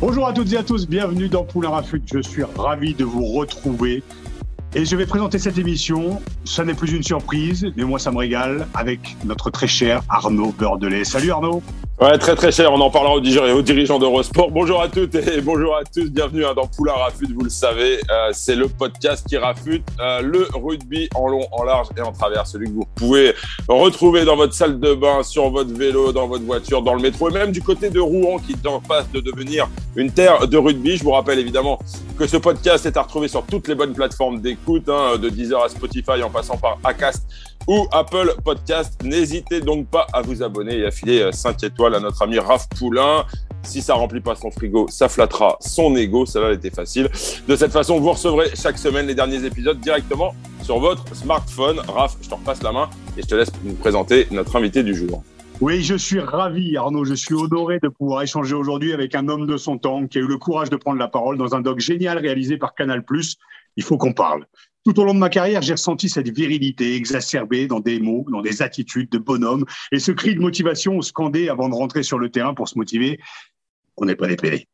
Bonjour à toutes et à tous, bienvenue dans Poulain Rafut. Je suis ravi de vous retrouver Et je vais présenter cette émission. Ça n'est plus une surprise, mais moi, ça me régale avec notre très cher Arnaud Beurdelet. Salut Arnaud. Ouais, très très cher. On en parlera aux, dirigeants d'Eurosport. Bonjour à toutes et bonjour à tous. Bienvenue hein, dans Poulain Rafute. Vous le savez, euh, c'est le podcast qui rafute euh, le rugby en long, en large et en travers. Celui que vous pouvez retrouver dans votre salle de bain, sur votre vélo, dans votre voiture, dans le métro et même du côté de Rouen qui est en passe de devenir une terre de rugby. Je vous rappelle évidemment que ce podcast est à retrouver sur toutes les bonnes plateformes d'écoute, hein, de Deezer à Spotify en passant par Acast ou Apple Podcast. N'hésitez donc pas à vous abonner et à filer 5 étoiles à notre ami Raph Poulain. Si ça remplit pas son frigo, ça flattera son ego. Ça va été facile. De cette façon, vous recevrez chaque semaine les derniers épisodes directement sur votre smartphone. Raph, je te repasse la main et je te laisse nous présenter notre invité du jour. Oui, je suis ravi, Arnaud. Je suis honoré de pouvoir échanger aujourd'hui avec un homme de son temps qui a eu le courage de prendre la parole dans un doc génial réalisé par Canal+. Il faut qu'on parle. Tout au long de ma carrière, j'ai ressenti cette virilité exacerbée dans des mots, dans des attitudes de bonhomme, et ce cri de motivation scandé avant de rentrer sur le terrain pour se motiver. On n'est pas des.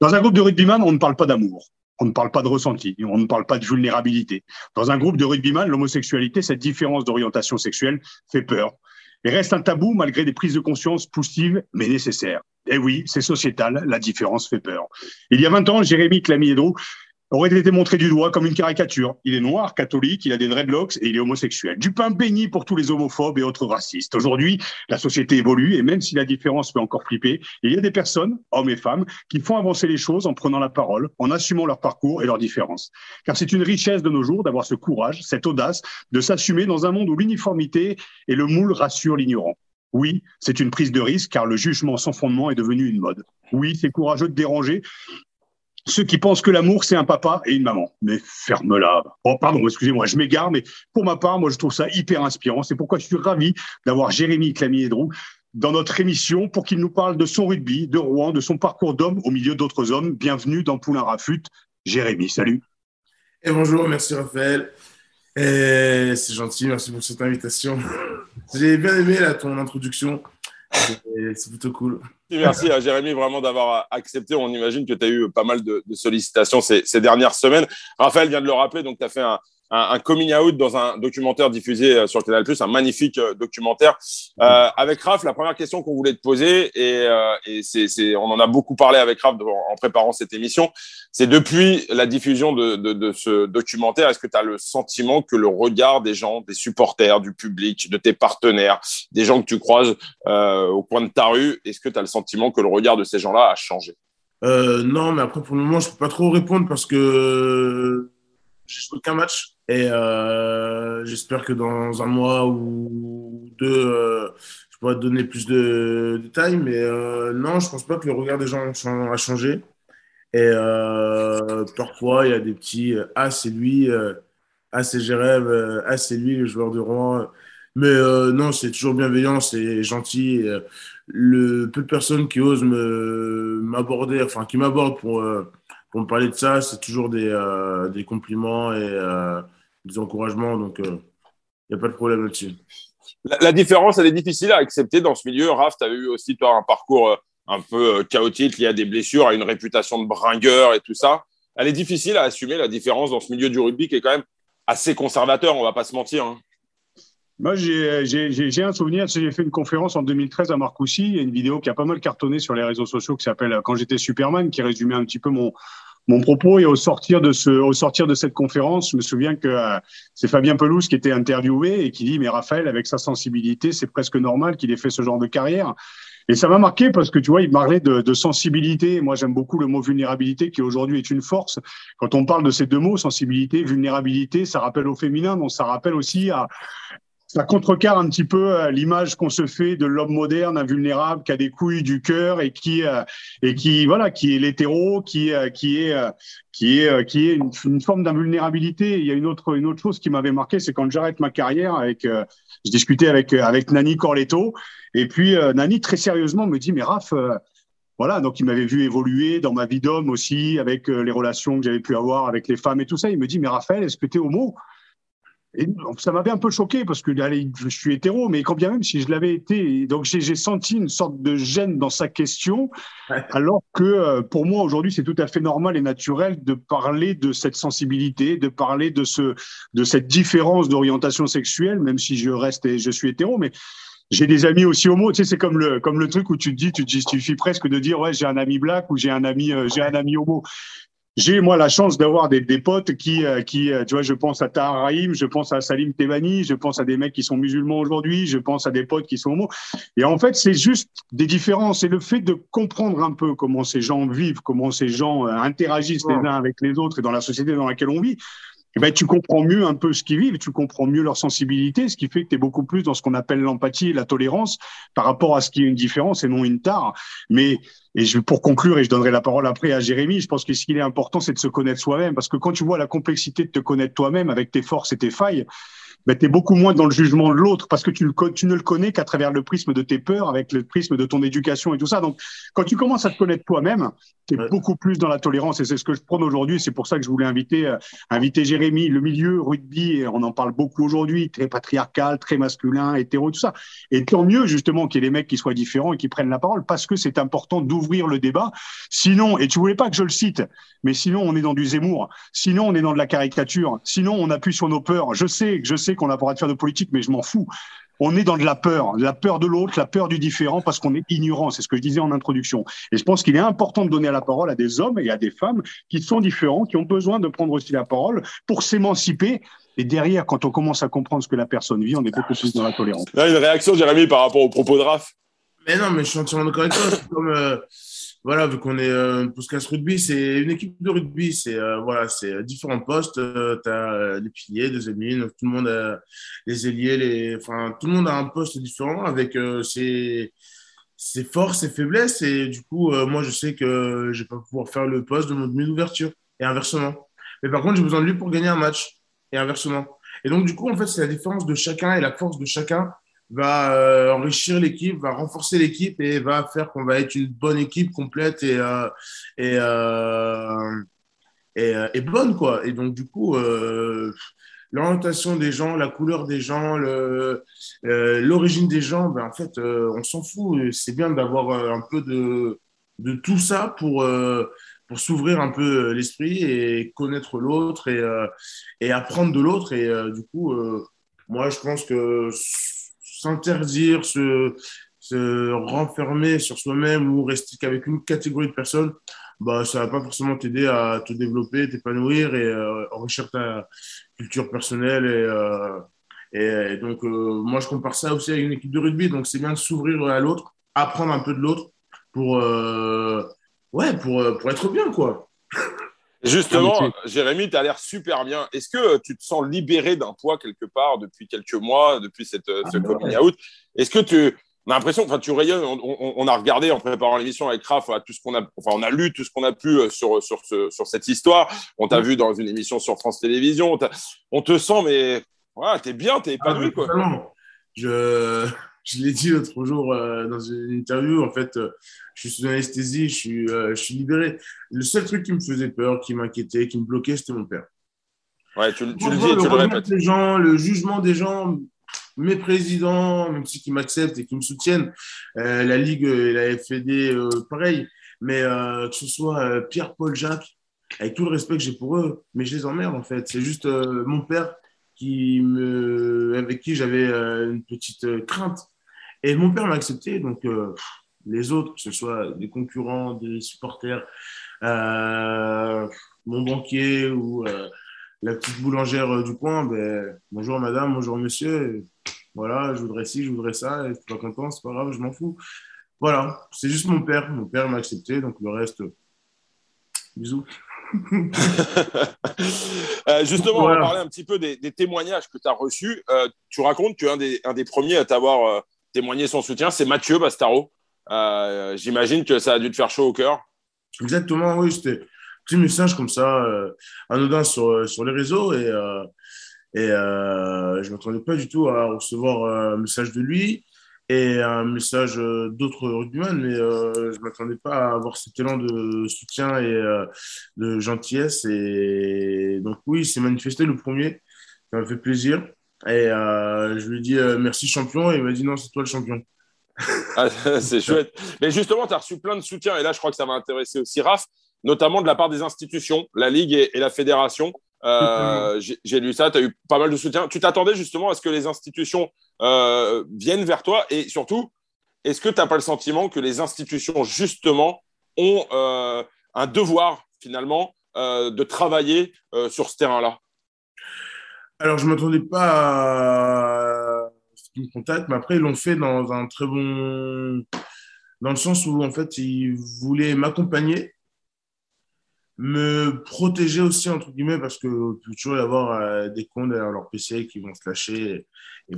Dans un groupe de rugbyman, on ne parle pas d'amour. On ne parle pas de ressenti, on ne parle pas de vulnérabilité. Dans un groupe de rugbyman, l'homosexualité, cette différence d'orientation sexuelle, fait peur et reste un tabou malgré des prises de conscience poussives mais nécessaires. Eh oui, c'est sociétal, la différence fait peur. Il y a 20 ans, Jérémy Clamiedro aurait été montré du doigt comme une caricature. Il est noir, catholique, il a des dreadlocks et il est homosexuel. Du pain béni pour tous les homophobes et autres racistes. Aujourd'hui, la société évolue et même si la différence peut encore flipper, il y a des personnes, hommes et femmes, qui font avancer les choses en prenant la parole, en assumant leur parcours et leurs différences. Car c'est une richesse de nos jours d'avoir ce courage, cette audace de s'assumer dans un monde où l'uniformité et le moule rassurent l'ignorant. Oui, c'est une prise de risque car le jugement sans fondement est devenu une mode. Oui, c'est courageux de déranger ceux qui pensent que l'amour, c'est un papa et une maman. Mais ferme-la. Oh, pardon, excusez-moi, je m'égare, mais pour ma part, moi, je trouve ça hyper inspirant. C'est pourquoi je suis ravi d'avoir Jérémy Clamier-Drou dans notre émission pour qu'il nous parle de son rugby, de Rouen, de son parcours d'homme au milieu d'autres hommes. Bienvenue dans Poulain Rafut. Jérémy, salut. Et bonjour, merci Raphaël. C'est gentil, merci pour cette invitation. J'ai bien aimé ton introduction. C'est plutôt cool. Merci à Jérémy vraiment d'avoir accepté. On imagine que tu as eu pas mal de, sollicitations ces, ces, dernières semaines. Raphaël vient de le rappeler, donc tu as fait un, un, coming out dans un documentaire diffusé euh, sur Canal+, un magnifique euh, documentaire. Euh, avec Raph, la première question qu'on voulait te poser, et, c'est, on en a beaucoup parlé avec Raph en préparant cette émission, c'est depuis la diffusion de, ce documentaire, est-ce que tu as le sentiment que le regard des gens, des supporters, du public, de tes partenaires, des gens que tu croises au coin de ta rue, est-ce que tu as le sentiment que le regard de ces gens-là a changé? Non, mais après, pour le moment, je peux pas trop répondre parce que j'ai joué qu'un match et euh, j'espère que dans un mois ou deux, euh, je pourrai te donner plus de détails. Mais euh, non, je pense pas que le regard des gens a changé. Et parfois, il y a des petits Ah, c'est lui, Ah, c'est Jérém, Ah, c'est lui, le joueur de Rouen. Mais non, c'est toujours bienveillant, c'est gentil. le peu de personnes qui osent m'aborder, enfin, qui m'abordent pour pour me parler de ça, c'est toujours des, des, compliments des encouragements. Donc, il euh, n'y a pas de problème là-dessus. La, différence, elle est difficile à accepter dans ce milieu. Raph, tu as eu aussi toi, un parcours un peu chaotique lié à des blessures, à une réputation de bringueur et tout ça. Elle est difficile à assumer la différence dans ce milieu du rugby qui est quand même assez conservateur, on va pas se mentir. Hein. Moi, j'ai un souvenir, j'ai fait une conférence en 2013 à Marcoussis. Il y a une vidéo qui a pas mal cartonné sur les réseaux sociaux qui s'appelle Quand j'étais Superman, qui résumait un petit peu mon, mon propos. Et au sortir de ce, au sortir de cette conférence, je me souviens que euh, c'est Fabien Pelouse qui était interviewé et qui dit, mais Raphaël, avec sa sensibilité, c'est presque normal qu'il ait fait ce genre de carrière. Et ça m'a marqué parce que tu vois, il parlait de, de sensibilité. Moi, j'aime beaucoup le mot vulnérabilité qui aujourd'hui est une force. Quand on parle de ces deux mots, sensibilité, vulnérabilité, ça rappelle au féminin, donc ça rappelle aussi à, ça contrecarre un petit peu euh, l'image qu'on se fait de l'homme moderne, invulnérable, qui a des couilles du cœur et qui euh, et qui voilà, qui est l'hétéro, qui euh, qui est qui est qui est une, forme d'invulnérabilité. Il y a une autre une autre chose qui m'avait marqué, c'est quand j'arrête ma carrière avec je discutais avec avec Nani Corletto et puis Nani très sérieusement me dit mais Raph voilà, donc il m'avait vu évoluer dans ma vie d'homme aussi, avec les relations que j'avais pu avoir avec les femmes et tout ça. Il me dit, mais Raphaël, est-ce que tu es homo? Et ça m'avait un peu choqué parce que allez, je suis hétéro, mais quand bien même si je l'avais été, donc j'ai senti une sorte de gêne dans sa question, alors que euh, pour moi aujourd'hui c'est tout à fait normal et naturel de parler de cette sensibilité, de parler de ce, de cette différence d'orientation sexuelle, même si je reste et je suis hétéro, mais j'ai des amis aussi homo, tu sais, c'est comme le comme le truc où tu te dis, tu te suffit presque de dire ouais j'ai un ami black ou j'ai un ami euh, j'ai un ami homo j'ai moi la chance d'avoir des, des, potes qui, euh, qui, euh, tu vois, je pense à Tahar Rahim, je pense à Salim Tebani, je pense à des mecs qui sont musulmans aujourd'hui, je pense à des potes qui sont homo. Et en fait, c'est juste des différences. Et le fait de comprendre un peu comment ces gens vivent, comment ces gens euh, interagissent les uns avec les autres et dans la société dans laquelle on vit, eh ben, tu comprends mieux un peu ce qu'ils vivent, tu comprends mieux leur sensibilité, ce qui fait que tu es beaucoup plus dans ce qu'on appelle l'empathie et la tolérance par rapport à ce qui est une différence et non une tare. Mais et je, pour conclure, et je donnerai la parole après à Jérémy, je pense que ce qui est important, c'est de se connaître soi-même, parce que quand tu vois la complexité de te connaître toi-même avec tes forces et tes failles, ben, tu es beaucoup moins dans le jugement de l'autre parce que tu, le, tu ne le connais qu'à travers le prisme de tes peurs, avec le prisme de ton éducation et tout ça. Donc, quand tu commences à te connaître toi-même, tu es beaucoup plus dans la tolérance et c'est ce que je prône aujourd'hui. C'est pour ça que je voulais inviter, euh, inviter Jérémy. Le milieu rugby, on en parle beaucoup aujourd'hui, très patriarcal, très masculin, hétéro, tout ça. Et tant mieux, justement, qu'il y ait des mecs qui soient différents et qui prennent la parole parce que c'est important d'ouvrir le débat. Sinon, et tu voulais pas que je le cite, mais sinon, on est dans du Zemmour. Sinon, on est dans de la caricature. Sinon, on appuie sur nos peurs. Je sais, je sais qu'on a pas de faire de politique, mais je m'en fous. On est dans de la peur, la peur de l'autre, la peur du différent, parce qu'on est ignorant. C'est ce que je disais en introduction. Et je pense qu'il est important de donner la parole à des hommes et à des femmes qui sont différents, qui ont besoin de prendre aussi la parole pour s'émanciper. Et derrière, quand on commence à comprendre ce que la personne vit, on est beaucoup plus dans la tolérance. Là, une réaction, Jérémy, par rapport au propos de Raph? Mais non, mais je suis entièrement d'accord avec toi. Comme, euh, voilà, vu qu'on est euh, Puskas Rugby, c'est une équipe de rugby. C'est euh, voilà, c'est différents postes. Euh, tu as les piliers, les ailiers, tout le monde a les ailiers, les, enfin, tout le monde a un poste différent avec ses, forces, ses faiblesses. Et du coup, moi, je sais que je vais pas pouvoir faire le poste de mon demi d'ouverture et inversement. Mais par contre, j'ai besoin de lui pour gagner un match et inversement. Et donc, du coup, en fait, c'est la différence de chacun et la force de chacun va euh, enrichir l'équipe, va renforcer l'équipe et va faire qu'on va être une bonne équipe complète et, euh, et, euh, et, bonne. Quoi. Et donc, du coup, l'orientation des gens, la couleur des gens, l'origine des gens, ben, en fait, on s'en fout. C'est bien d'avoir un peu de, de tout ça pour pour s'ouvrir un peu l'esprit et connaître l'autre et, et apprendre de l'autre. Et du coup, moi, je pense que s'interdire, se, renfermer sur soi-même ou rester qu'avec une catégorie de personnes, bah, ça va pas forcément t'aider à te développer, t'épanouir et euh, enrichir ta culture personnelle. Et, euh, et, donc, euh, moi, je compare ça aussi avec une équipe de rugby. Donc, c'est bien de s'ouvrir à l'autre, apprendre un peu de l'autre pour, ouais, pour, pour être bien, quoi. Justement, Jérémy, tu as l'air super bien. Est-ce que tu te sens libéré d'un poids quelque part depuis quelques mois, depuis cette, euh, ce ah, coming out? Est-ce que tu on a l'impression, enfin, tu rayonnes. On, a regardé en préparant l'émission avec Raph, tout ce qu'on a, enfin, on a lu tout ce qu'on a pu euh, sur sur ce, sur cette histoire. On t'a vu dans une émission sur France Télévisions. On, te sent, mais voilà, t'es bien, t'es épanoui, ah, quoi. Je je l'ai dit l'autre jour euh, dans une interview, en fait, euh, je suis sous anesthésie, je suis, euh, je suis libéré. Le seul truc qui me faisait peur, qui m'inquiétait, qui me bloquait, c'était mon père. Ouais, tu, tu le dis, tu le répètes. Les gens, le jugement des gens, mes présidents, même ceux qui m'acceptent et qui me soutiennent, la Ligue et la FED, pareil. Mais que ce soit Pierre, Paul, Jacques, avec tout le respect que j'ai pour eux, mais je les emmerde en fait. C'est juste mon père qui me, avec qui j'avais une petite crainte et mon père m'a accepté, donc euh, les autres, que ce soit des concurrents, des supporters, euh, mon banquier ou euh, la petite boulangère du coin, ben, bonjour madame, bonjour monsieur, voilà, je voudrais ci, je voudrais ça, et tu pas content, c'est pas grave, je m'en fous. Voilà, c'est juste mon père, mon père m'a accepté, donc le reste, bisous. Euh, justement, on va parler un petit peu des, témoignages que tu as reçus. Euh, tu racontes qu'un des, un des premiers à t'avoir témoigné son soutien, c'est Mathieu Bastaro. J'imagine que ça a dû te faire chaud au cœur. Exactement, oui. C'était un petit message comme ça, anodin sur, sur les réseaux. Et, et je ne m'attendais pas du tout à recevoir un message de lui et un message euh, d'autres rugbyman, mais euh, je ne m'attendais pas à avoir cet élan de soutien et euh, de gentillesse. Et donc, oui, c'est manifesté le premier. Ça m'a fait plaisir. Et je lui ai dit merci champion. Et il m'a dit non, c'est toi le champion. Ah, c'est chouette. Mais justement, tu as reçu plein de soutien. Et là, je crois que ça va intéresser aussi Raph, notamment de la part des institutions, la Ligue et, la Fédération. J'ai lu ça, tu as eu pas mal de soutien. Tu t'attendais justement à ce que les institutions euh, viennent vers toi? Et surtout, est-ce que tu n'as pas le sentiment que les institutions, justement, ont euh, un devoir, finalement, euh, de travailler sur ce terrain-là? Alors, je ne m'attendais pas à ce qu'ils me contactent, mais après, ils l'ont fait dans un très bon. Dans le sens où, en fait, ils voulaient m'accompagner me protéger aussi, entre guillemets, parce qu'il peut toujours y avoir des cons derrière leur PC qui vont se lâcher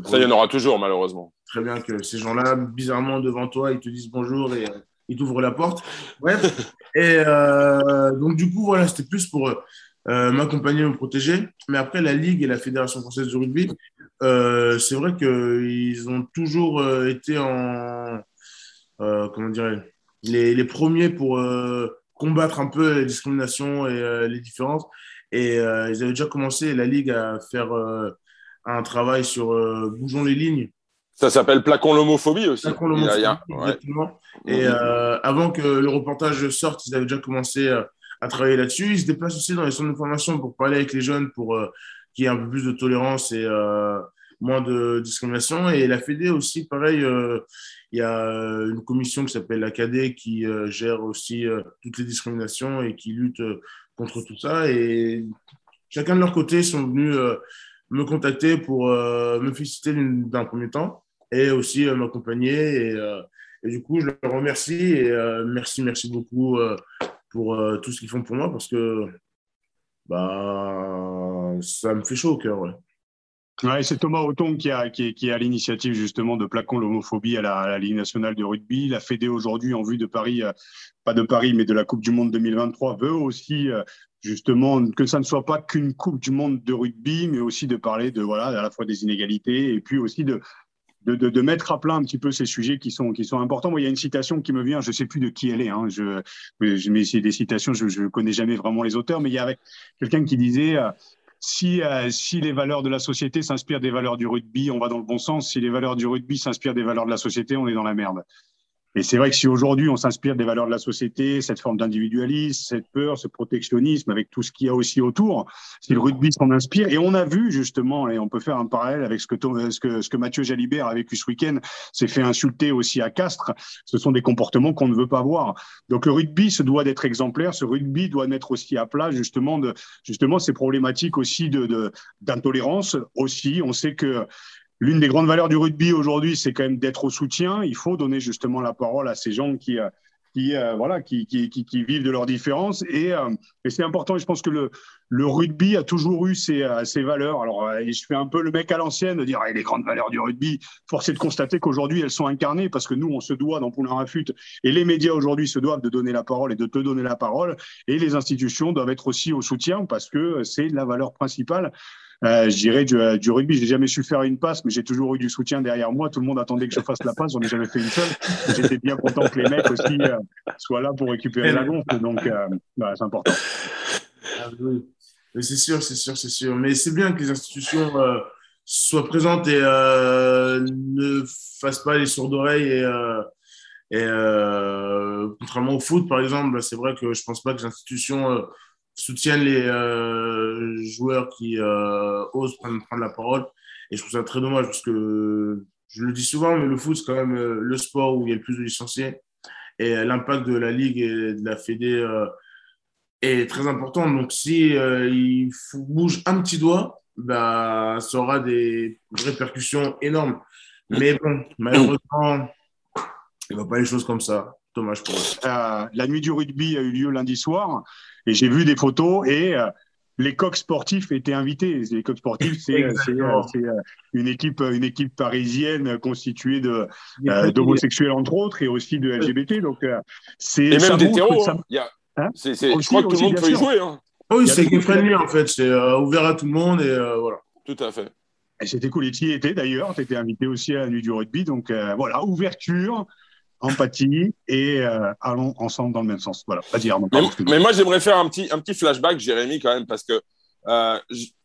ça, il y en aura toujours, malheureusement. Très bien que ces gens-là, bizarrement, devant toi, ils te disent bonjour et euh, ils t'ouvrent la porte. Bref. et euh, donc, du coup, voilà, c'était plus pour euh, m'accompagner, me protéger. Mais après, la Ligue et la Fédération française de rugby, c'est vrai qu'ils ont toujours été en. comment dirais les, les, premiers pour combattre un peu les discriminations et les différences. Et ils avaient déjà commencé, la Ligue, à faire un travail sur euh, Bougeons les lignes. Ça s'appelle Plaquons l'homophobie aussi. Plaquons l'homophobie, exactement. Et euh, avant que le reportage sorte, ils avaient déjà commencé euh, à travailler là-dessus. Ils se déplacent aussi dans les centres de formation pour parler avec les jeunes, pour qu'il y ait un peu plus de tolérance et moins de discrimination. Et la Fédé aussi, pareil, il y a une commission qui s'appelle l'ACAD qui gère aussi toutes les discriminations et qui lutte contre tout ça. Et chacun de leur côté sont venus me contacter pour euh, me féliciter d'un premier temps et aussi euh, m'accompagner. Et, euh, et, du coup, je leur remercie et merci, merci beaucoup pour tout ce qu'ils font pour moi parce que bah, ça me fait chaud au cœur. Ouais. c'est Thomas Auton qui a, qui, qui a l'initiative justement de plaquons l'homophobie à la, Ligue nationale de rugby. La Fédé aujourd'hui, en vue de Paris, pas de Paris, mais de la Coupe du Monde 2023, veut aussi justement que ça ne soit pas qu'une Coupe du Monde de rugby, mais aussi de parler de voilà à la fois des inégalités et puis aussi de de, de, mettre à plat un petit peu ces sujets qui sont qui sont importants. Moi, il y a une citation qui me vient, je sais plus de qui elle est. Hein, je, je mais c'est des citations, je ne connais jamais vraiment les auteurs, mais il y avait quelqu'un qui disait. Euh, si, euh, si les valeurs de la société s'inspirent des valeurs du rugby, on va dans le bon sens. Si les valeurs du rugby s'inspirent des valeurs de la société, on est dans la merde. Et c'est vrai que si aujourd'hui on s'inspire des valeurs de la société, cette forme d'individualisme, cette peur, ce protectionnisme, avec tout ce qu'il y a aussi autour, si le rugby s'en inspire, et on a vu justement, et on peut faire un parallèle avec ce que, ce que, ce que Mathieu Jalibert a vécu ce week-end, s'est fait insulter aussi à Castres, ce sont des comportements qu'on ne veut pas voir. Donc le rugby se doit d'être exemplaire, ce rugby doit mettre aussi à plat justement, de, justement ces problématiques aussi de d'intolérance aussi. On sait que l'une des grandes valeurs du rugby aujourd'hui, c'est quand même d'être au soutien. Il faut donner justement la parole à ces gens qui, euh, qui euh, voilà, qui, qui, qui, vivent de leurs différences. Et, euh, et c'est important. Je pense que le, le rugby a toujours eu ses, ses valeurs. Alors, je fais un peu le mec à l'ancienne de dire les grandes valeurs du rugby. Force est de constater qu'aujourd'hui, elles sont incarnées parce que nous, on se doit dans Poulain Rafut et les médias aujourd'hui se doivent de donner la parole et de te donner la parole. Et les institutions doivent être aussi au soutien parce que c'est la valeur principale euh, je dirais du, euh, du rugby. J'ai jamais su faire une passe, mais j'ai toujours eu du soutien derrière moi. Tout le monde attendait que je fasse la passe. J'en ai jamais fait une seule. J'étais bien content que les mecs aussi euh, soient là pour récupérer la gonfle. Donc, euh, bah, c'est important. Ah, oui. C'est sûr, c'est sûr, c'est sûr. Mais c'est bien que les institutions soient présentes et ne fassent pas les sourds d'oreilles et euh, contrairement au foot, par exemple, c'est vrai que je pense pas que les institutions soutiennent les euh, joueurs qui euh, osent prendre, la parole. Et je trouve ça très dommage parce que je le dis souvent, mais le foot, c'est quand même euh, le sport où il y a le plus de licenciés. Et l'impact de la Ligue et de la Fédé est très important. Donc, si il bouge un petit doigt, bah, ça aura des répercussions énormes. Mais bon, malheureusement, il ne va pas les choses comme ça. Dommage pour eux. La nuit du rugby a eu lieu lundi soir et j'ai vu des photos et euh, les coqs sportifs étaient invités. Les coqs sportifs, c'est euh, euh, une équipe, une équipe parisienne constituée de euh, d'homosexuels entre autres et aussi de LGBT. Donc euh, c'est Et même des hétéros. ça- hein. Il y a- Hein je Aussi, crois que tout le monde peut y jouer. hein. Ah oui, Il y a c'est de- friendly en fait. C'est euh, ouvert à tout le monde et euh, voilà. Tout à fait. Et c'était cool. Et tu y étais d'ailleurs. Tu étais invité aussi à la nuit du rugby. Donc euh, voilà, ouverture, empathie et euh, allons ensemble dans le même sens. Voilà, pas dire. Mais, moi, j'aimerais faire un petit, un petit flashback, Jérémy, quand même, parce que euh,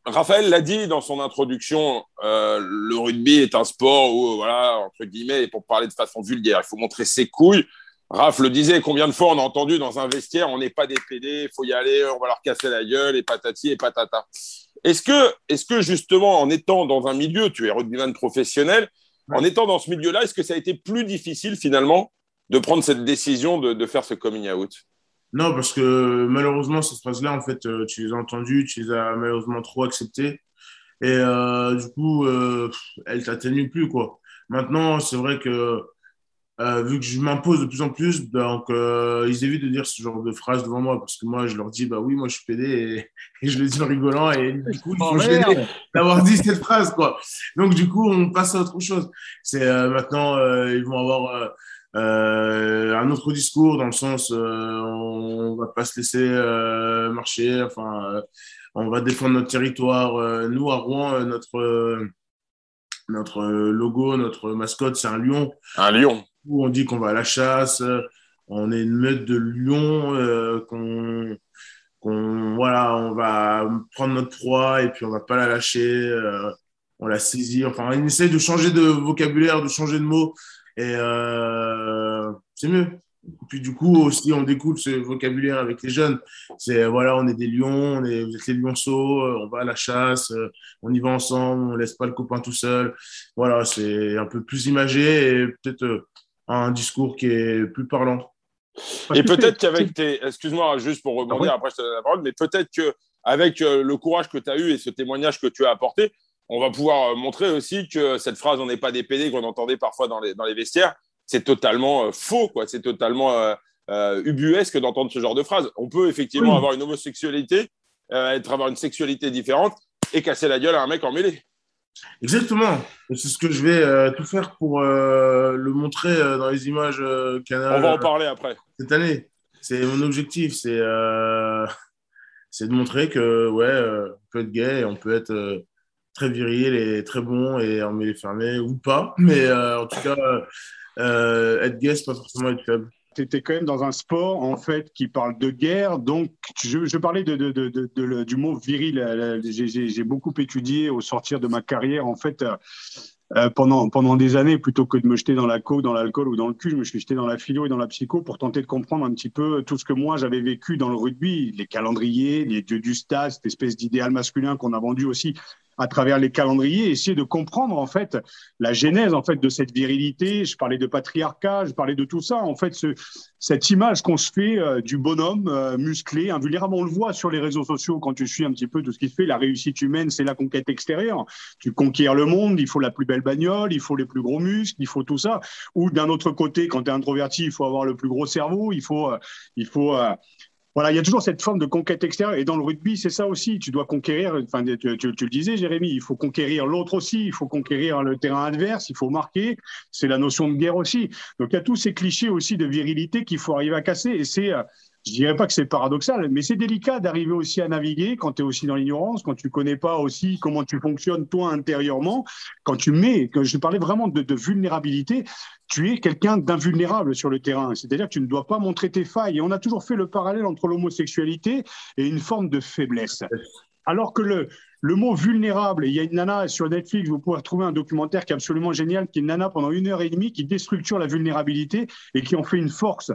Raphaël l'a dit dans son introduction, euh, le rugby est un sport où, voilà, entre guillemets, et pour parler de façon vulgaire, il faut montrer ses couilles. Raph le disait, combien de fois on a entendu dans un vestiaire, on n'est pas des PD, il faut y aller, on va leur casser la gueule, et patati et patata. Est-ce que, est-ce que justement, en étant dans un milieu, tu es rugbyman professionnel, en étant dans ce milieu-là, est-ce que ça a été plus difficile finalement de prendre cette décision de, de faire ce coming out? Non, parce que malheureusement, cette phrase-là, en fait, euh, tu les as entendues, tu les as malheureusement trop acceptées. Et euh, du coup, euh, elle t'atténue plus, quoi. Maintenant, c'est vrai que euh, vu que je m'impose de plus en plus, donc euh, ils évitent de dire ce genre de phrase devant moi parce que moi, je leur dis, bah oui, moi, je suis PD et, et je le dis en rigolant et du coup, ils sont gênés merde. d'avoir dit cette phrase, quoi. Donc, du coup, on passe à autre chose. C'est euh, maintenant, euh, ils vont avoir euh, euh, un autre discours dans le sens, euh, on va pas se laisser euh, marcher. Enfin, euh, on va défendre notre territoire. Euh, nous, à Rouen, euh, notre euh, notre logo, notre mascotte, c'est un lion. Un lion. Où on dit qu'on va à la chasse. euh, On est une meute de lions. euh, qu'on qu'on voilà, on va prendre notre proie et puis on va pas la lâcher. euh, on la saisit. Enfin, on essaie de changer de vocabulaire, de changer de mots. Et c'est mieux. Et puis du coup aussi, on découle ce vocabulaire avec les jeunes. C'est voilà, on est des lions, on est, vous êtes les lionceaux, on va à la chasse, on y va ensemble, on laisse pas le copain tout seul. Voilà, c'est un peu plus imagé et peut-être un discours qui est plus parlant. Parce Et peut-être qu'avec tes. Excuse-moi, juste pour rebondir, Ah après je te donne la parole, mais peut-être qu'avec le courage que tu as eu et ce témoignage que tu as apporté, on va pouvoir euh, montrer aussi que cette phrase on n'est pas des PD qu'on entendait parfois dans les, dans les vestiaires, c'est totalement euh, faux, quoi. C'est totalement euh, euh, ubuesque d'entendre ce genre de phrase. On peut effectivement Oui. avoir une homosexualité, euh, être, avoir une sexualité différente et casser la gueule à un mec en mêlée. Exactement. C'est ce que je vais euh, tout faire pour euh, le montrer euh, dans les images Canal On va en parler après. cette année. C'est mon objectif, c'est c'est de montrer que ouais, on peut être gay, et on peut être très viril et très bon et en mêlée fermée ou pas, mais en tout cas être gay, c'est pas forcément être faible. Tu étais quand même dans un sport en fait qui parle de guerre. Donc, je, parlais du mot viril. euh, J'ai- J'ai beaucoup étudié au sortir de ma carrière. En fait, euh, euh, pendant, pendant des années, plutôt que de me jeter dans la coke, dans l'alcool ou dans le cul, je me suis jeté dans la philo et dans la psycho pour tenter de comprendre un petit peu tout ce que moi j'avais vécu dans le rugby, les calendriers, les dieux du stade, cette espèce d'idéal masculin qu'on a vendu aussi à travers les calendriers, essayer de comprendre en fait la genèse en fait de cette virilité. Je parlais de patriarcat, je parlais de tout ça. En fait, ce, cette image qu'on se fait euh, du bonhomme euh, musclé, invulnérable, on le voit sur les réseaux sociaux quand tu suis un petit peu tout ce qui se fait. La réussite humaine, c'est la conquête extérieure. Tu conquiers le monde, il faut la plus belle bagnole, il faut les plus gros muscles, il faut tout ça. Ou d'un autre côté, quand tu es introverti, il faut avoir le plus gros cerveau, il faut, euh, il faut. Voilà, il y a toujours cette forme de conquête extérieure. Et dans le rugby, c'est ça aussi. Tu dois conquérir, enfin, tu, tu- tu le disais, Jérémy, il faut conquérir l'autre aussi. Il faut conquérir le terrain adverse. Il faut marquer. C'est la notion de guerre aussi. Donc, il y a tous ces clichés aussi de virilité qu'il faut arriver à casser. Et c'est, euh, je dirais pas que c'est paradoxal, mais c'est délicat d'arriver aussi à naviguer quand tu es aussi dans l'ignorance, quand tu connais pas aussi comment tu fonctionnes toi intérieurement, quand tu mets, quand je parlais vraiment de, vulnérabilité, tu es quelqu'un d'invulnérable sur le terrain. C'est-à-dire que tu ne dois pas montrer tes failles. Et on a toujours fait le parallèle entre l'homosexualité et une forme de faiblesse. Alors que le, le mot vulnérable, il y a une nana sur Netflix, vous pouvez retrouver un documentaire qui est absolument génial, qui est une nana pendant une heure et demie, qui déstructure la vulnérabilité et qui en fait une force.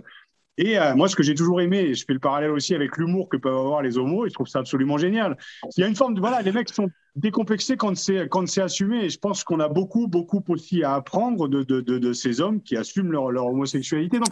Et euh, moi, ce que j'ai toujours aimé, et je fais le parallèle aussi avec l'humour que peuvent avoir les homos, et je trouve ça absolument génial. Il y a une forme de voilà, les mecs sont décomplexés quand c'est quand c'est assumé. Et je pense qu'on a beaucoup, beaucoup aussi à apprendre de, de, de, de ces hommes qui assument leur, leur homosexualité. Donc,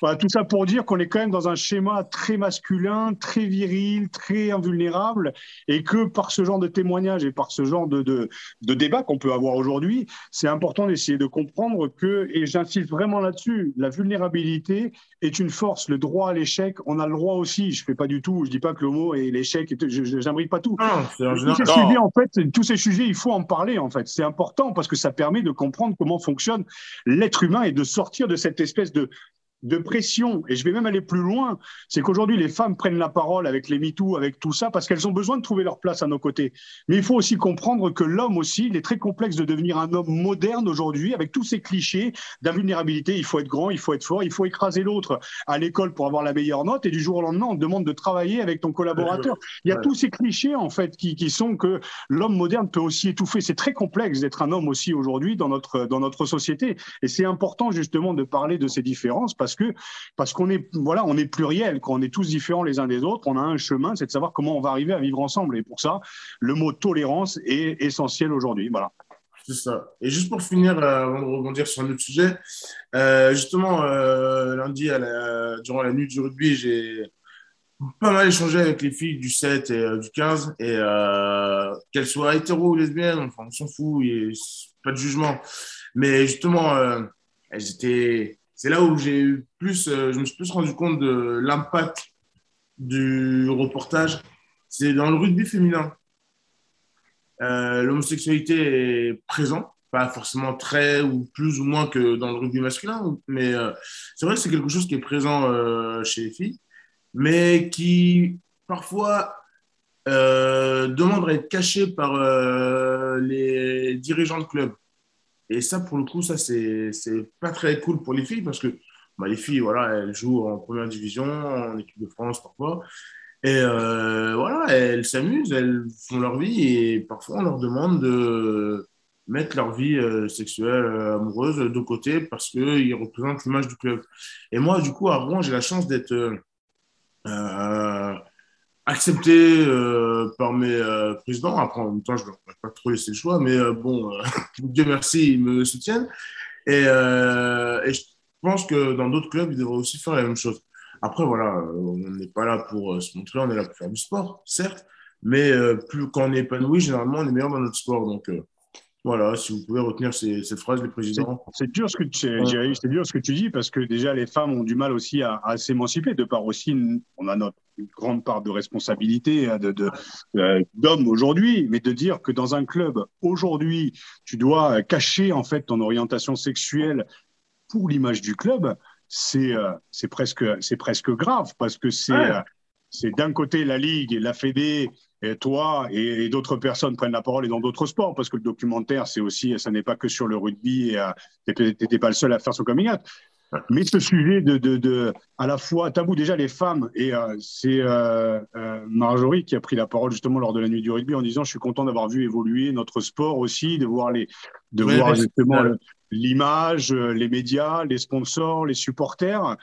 Voilà, tout ça pour dire qu'on est quand même dans un schéma très masculin, très viril, très invulnérable, et que par ce genre de témoignage et par ce genre de, de, de débat qu'on peut avoir aujourd'hui, c'est important d'essayer de comprendre que, et j'insiste vraiment là-dessus, la vulnérabilité est une force. Le droit à l'échec, on a le droit aussi. Je fais pas du tout, je dis pas que mot et l'échec, je n'imbrique pas tout. Non, fait, tous ces sujets, il faut en parler, en fait. C'est important parce que ça permet de comprendre comment fonctionne l'être humain et de sortir de cette espèce de, de pression, et je vais même aller plus loin, c'est qu'aujourd'hui les femmes prennent la parole avec les MeToo, avec tout ça, parce qu'elles ont besoin de trouver leur place à nos côtés. Mais il faut aussi comprendre que l'homme aussi, il est très complexe de devenir un homme moderne aujourd'hui, avec tous ces clichés d'invulnérabilité. Il faut être grand, il faut être fort, il faut écraser l'autre à l'école pour avoir la meilleure note, et du jour au lendemain, on te demande de travailler avec ton collaborateur. Il y a tous ces clichés, en fait, qui, qui sont que l'homme moderne peut aussi étouffer. C'est très complexe d'être un homme aussi aujourd'hui dans notre, dans notre société. Et c'est important justement de parler de ces différences parce que parce qu'on est voilà, on est pluriel, qu'on est tous différents les uns des autres, on a un chemin, c'est de savoir comment on va arriver à vivre ensemble. Et pour ça, le mot tolérance est essentiel aujourd'hui. Voilà. C'est ça. Et juste pour finir, euh, avant de rebondir sur un autre sujet, euh, justement, euh, lundi, durant la nuit du rugby, j'ai pas mal échangé avec les filles du 7 et du 15, et qu'elles soient hétéro ou lesbiennes, enfin, on s'en fout, il pas de jugement. Mais justement, elles étaient c'est là où j'ai plus, euh, je me suis plus rendu compte de l'impact du reportage. C'est dans le rugby féminin. Euh, l'homosexualité est présente, pas forcément très ou plus ou moins que dans le rugby masculin, mais euh, c'est vrai que c'est quelque chose qui est présent chez les filles, mais qui parfois demande à être caché par les dirigeants de club. Et ça, pour le coup, ça, c'est pas très cool pour les filles parce que bah, les filles, voilà, elles jouent en première division, en équipe de France parfois. Et euh, voilà, elles s'amusent, elles font leur vie et parfois on leur demande de mettre leur vie euh, sexuelle, euh, amoureuse de côté parce qu'ils représentent l'image du club. Et moi, du coup, à Rouen, j'ai la chance d'être accepté euh, par mes euh, présidents. Après, en même temps, je ne leur pas trop laisser le choix, mais euh, bon, Dieu merci, ils me soutiennent. Et, et, je pense que dans d'autres clubs, ils devraient aussi faire la même chose. Après, voilà, on n'est pas là pour se montrer, on est là pour faire du sport, certes, mais plus quand on est épanoui, généralement, on est meilleur dans notre sport. Donc, voilà, si vous pouvez retenir cette phrase du président. C'est dur, ce que tu, c'est dur ce que tu dis parce que déjà les femmes ont du mal aussi à, s'émanciper. De par aussi on a notre une grande part de responsabilité hein, de, euh, d'hommes aujourd'hui, mais de dire que dans un club aujourd'hui tu dois cacher en fait ton orientation sexuelle pour l'image du club, c'est euh, c'est presque c'est presque grave parce que c'est euh, c'est d'un côté la ligue et la Fédé et toi et, d'autres personnes prennent la parole et dans d'autres sports, parce que le documentaire, c'est aussi, ça n'est pas que sur le rugby, et tu n'étais pas le seul à faire son coming out. Mais ce sujet de, de, de, à la fois tabou déjà les femmes et euh, c'est euh, euh, Marjorie qui a pris la parole justement lors de la nuit du rugby en disant je suis content d'avoir vu évoluer notre sport aussi de voir les de voir justement l'image les médias les sponsors les supporters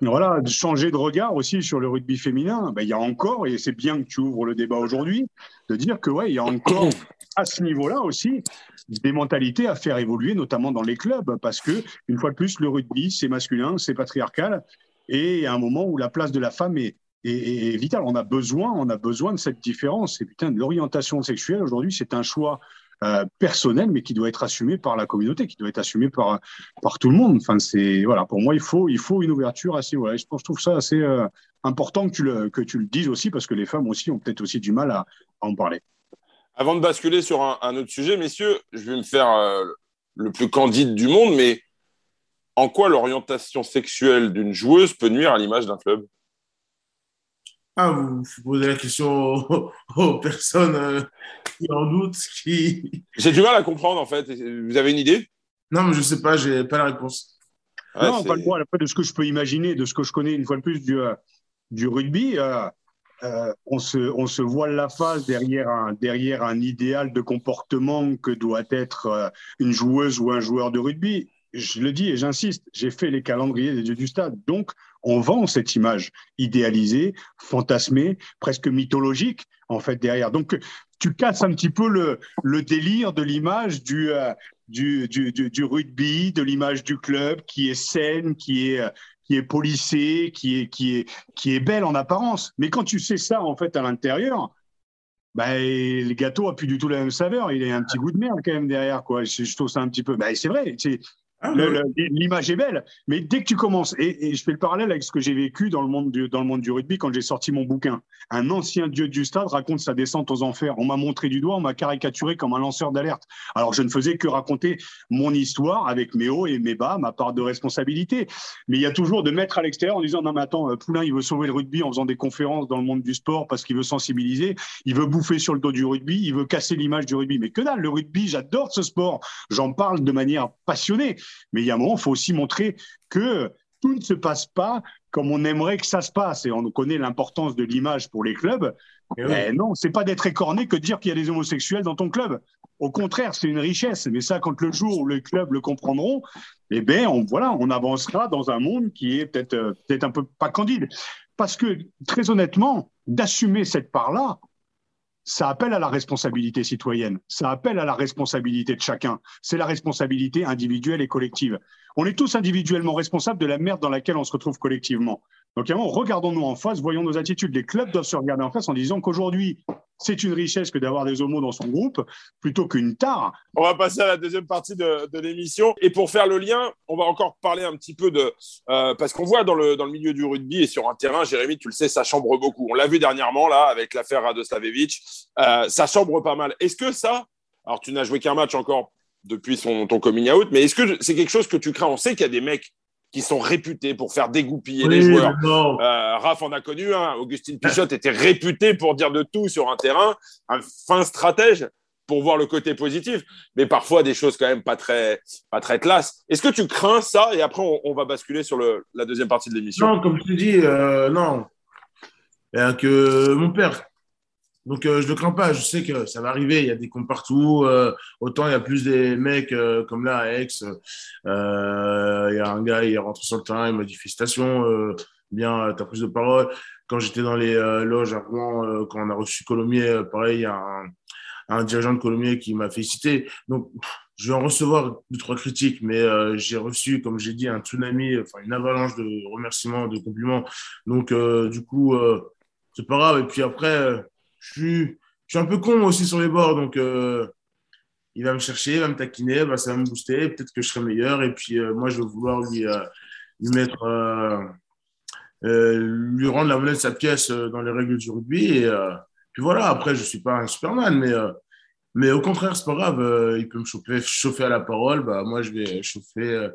voilà, de changer de regard aussi sur le rugby féminin. Ben, il y a encore, et c'est bien que tu ouvres le débat aujourd'hui, de dire que ouais, il y a encore à ce niveau-là aussi des mentalités à faire évoluer, notamment dans les clubs, parce que une fois de plus, le rugby, c'est masculin, c'est patriarcal, et il y a un moment où la place de la femme est, est, vitale. On a besoin, on a besoin de cette différence. Et putain, l'orientation sexuelle aujourd'hui, c'est un choix euh, personnel, mais qui doit être assumé par la communauté, qui doit être assumé par, par tout le monde. Enfin, c'est voilà, pour moi, il faut, il faut une ouverture assez. Voilà, je, trouve ça assez euh, important que tu, le, que tu le dises aussi, parce que les femmes aussi ont peut-être aussi du mal à, en parler. Avant de basculer sur un, autre sujet, messieurs, je vais me faire euh, le plus candide du monde, mais en quoi l'orientation sexuelle d'une joueuse peut nuire à l'image d'un club? Ah, vous, posez la question aux, personnes euh, qui en doutent. Qui... J'ai du mal à comprendre, en fait. Vous avez une idée? Non, mais je ne sais pas, je n'ai pas la réponse. non, pas le droit. De ce que je peux imaginer, de ce que je connais une fois de plus du, euh, du rugby, euh, on, se, on se voile la face derrière un, derrière un idéal de comportement que doit être une joueuse ou un joueur de rugby je le dis et j'insiste, j'ai fait les calendriers des dieux du stade. Donc, on vend cette image idéalisée, fantasmée, presque mythologique, en fait, derrière. Donc, tu casses un petit peu le, délire de l'image du, euh, du, rugby, de l'image du club qui est saine, qui est, qui est polissée, qui est, qui, est, qui est belle en apparence. Mais quand tu sais ça, en fait, à l'intérieur, bah, le gâteau a plus du tout la même saveur. Il a un petit goût de merde quand même derrière. Quoi. Je, je trouve ça un petit peu. Bah, c'est vrai. Ah, l'image est belle, mais dès que tu commences, et, je fais le parallèle avec ce que j'ai vécu dans le monde du, dans le monde du rugby quand j'ai sorti mon bouquin. Un ancien dieu du stade raconte sa descente aux enfers. On m'a montré du doigt, on m'a caricaturé comme un lanceur d'alerte. Alors je ne faisais que raconter mon histoire avec mes hauts et mes bas, ma part de responsabilité. Mais il y a toujours de mettre à l'extérieur en disant non mais attends, euh, Poulain il veut sauver le rugby en faisant des conférences dans le monde du sport parce qu'il veut sensibiliser, il veut bouffer sur le dos du rugby, il veut casser l'image du rugby. Mais que dalle, le rugby, j'adore ce sport, j'en parle de manière passionnée. Mais il y a un moment, il faut aussi montrer que tout ne se passe pas comme on aimerait que ça se passe. Et on connaît l'importance de l'image pour les clubs. Eh mais non, c'est pas d'être écorné que de dire qu'il y a des homosexuels dans ton club. Au contraire, c'est une richesse. Mais ça, quand le jour où les clubs le comprendront, eh bien, on, voilà, on avancera dans un monde qui est peut-être euh, peut-être un peu pas candide. Parce que, très honnêtement, d'assumer cette part-là, ça appelle à la responsabilité citoyenne, ça appelle à la responsabilité de chacun. C'est la responsabilité individuelle et collective. On est tous individuellement responsables de la merde dans laquelle on se retrouve collectivement. Donc, regardons-nous en face, voyons nos attitudes. Les clubs doivent se regarder en face en disant qu'aujourd'hui, c'est une richesse que d'avoir des homos dans son groupe plutôt qu'une tare. On va passer à la deuxième partie de, l'émission. Et pour faire le lien, on va encore parler un petit peu de. Euh, parce qu'on voit dans le, dans le milieu du rugby et sur un terrain, Jérémy, tu le sais, ça chambre beaucoup. On l'a vu dernièrement, là, avec l'affaire Radoslavevic. Euh, ça chambre pas mal. Est-ce que ça. Alors, tu n'as joué qu'un match encore depuis son, ton coming out, mais est-ce que c'est quelque chose que tu crains? On sait qu'il y a des mecs qui sont réputés pour faire dégoupiller les joueurs. Euh, Raph en a connu un. Augustine Pichot était réputé pour dire de tout sur un terrain, un fin stratège pour voir le côté positif, mais parfois des choses quand même pas très, pas très classe. Est-ce que tu crains ça? Et après, on, va basculer sur le, la deuxième partie de l'émission. Non, comme tu dis, euh, non. que mon père, donc, euh, je ne crains pas. Je sais que ça va arriver. Il y a des comptes partout. Euh, autant il y a plus des mecs euh, comme là à Aix. il y a un gars, il est rentré sur le terrain, il m'a dit félicitations. bien, tu as plus de parole. Quand j'étais dans les loges à Rouen, quand on a reçu Colomiers, pareil, il y a un, un dirigeant de Colomiers qui m'a félicité. Donc, je vais en recevoir deux, trois critiques, mais j'ai reçu, comme j'ai dit, un tsunami, enfin une avalanche de remerciements, de compliments. Donc, du coup, c'est pas grave. Et puis après, je suis un peu con aussi sur les bords, donc euh, il va me chercher, il va me taquiner, bah, ça va me booster, peut-être que je serai meilleur, et puis euh, moi, je vais vouloir lui, euh, mettre, lui rendre la monnaie de sa pièce dans les règles du rugby, et puis voilà, après, je ne suis pas un Superman, mais, mais au contraire, c'est pas grave, il peut me chauffer, chauffer à la parole, bah, moi, je vais chauffer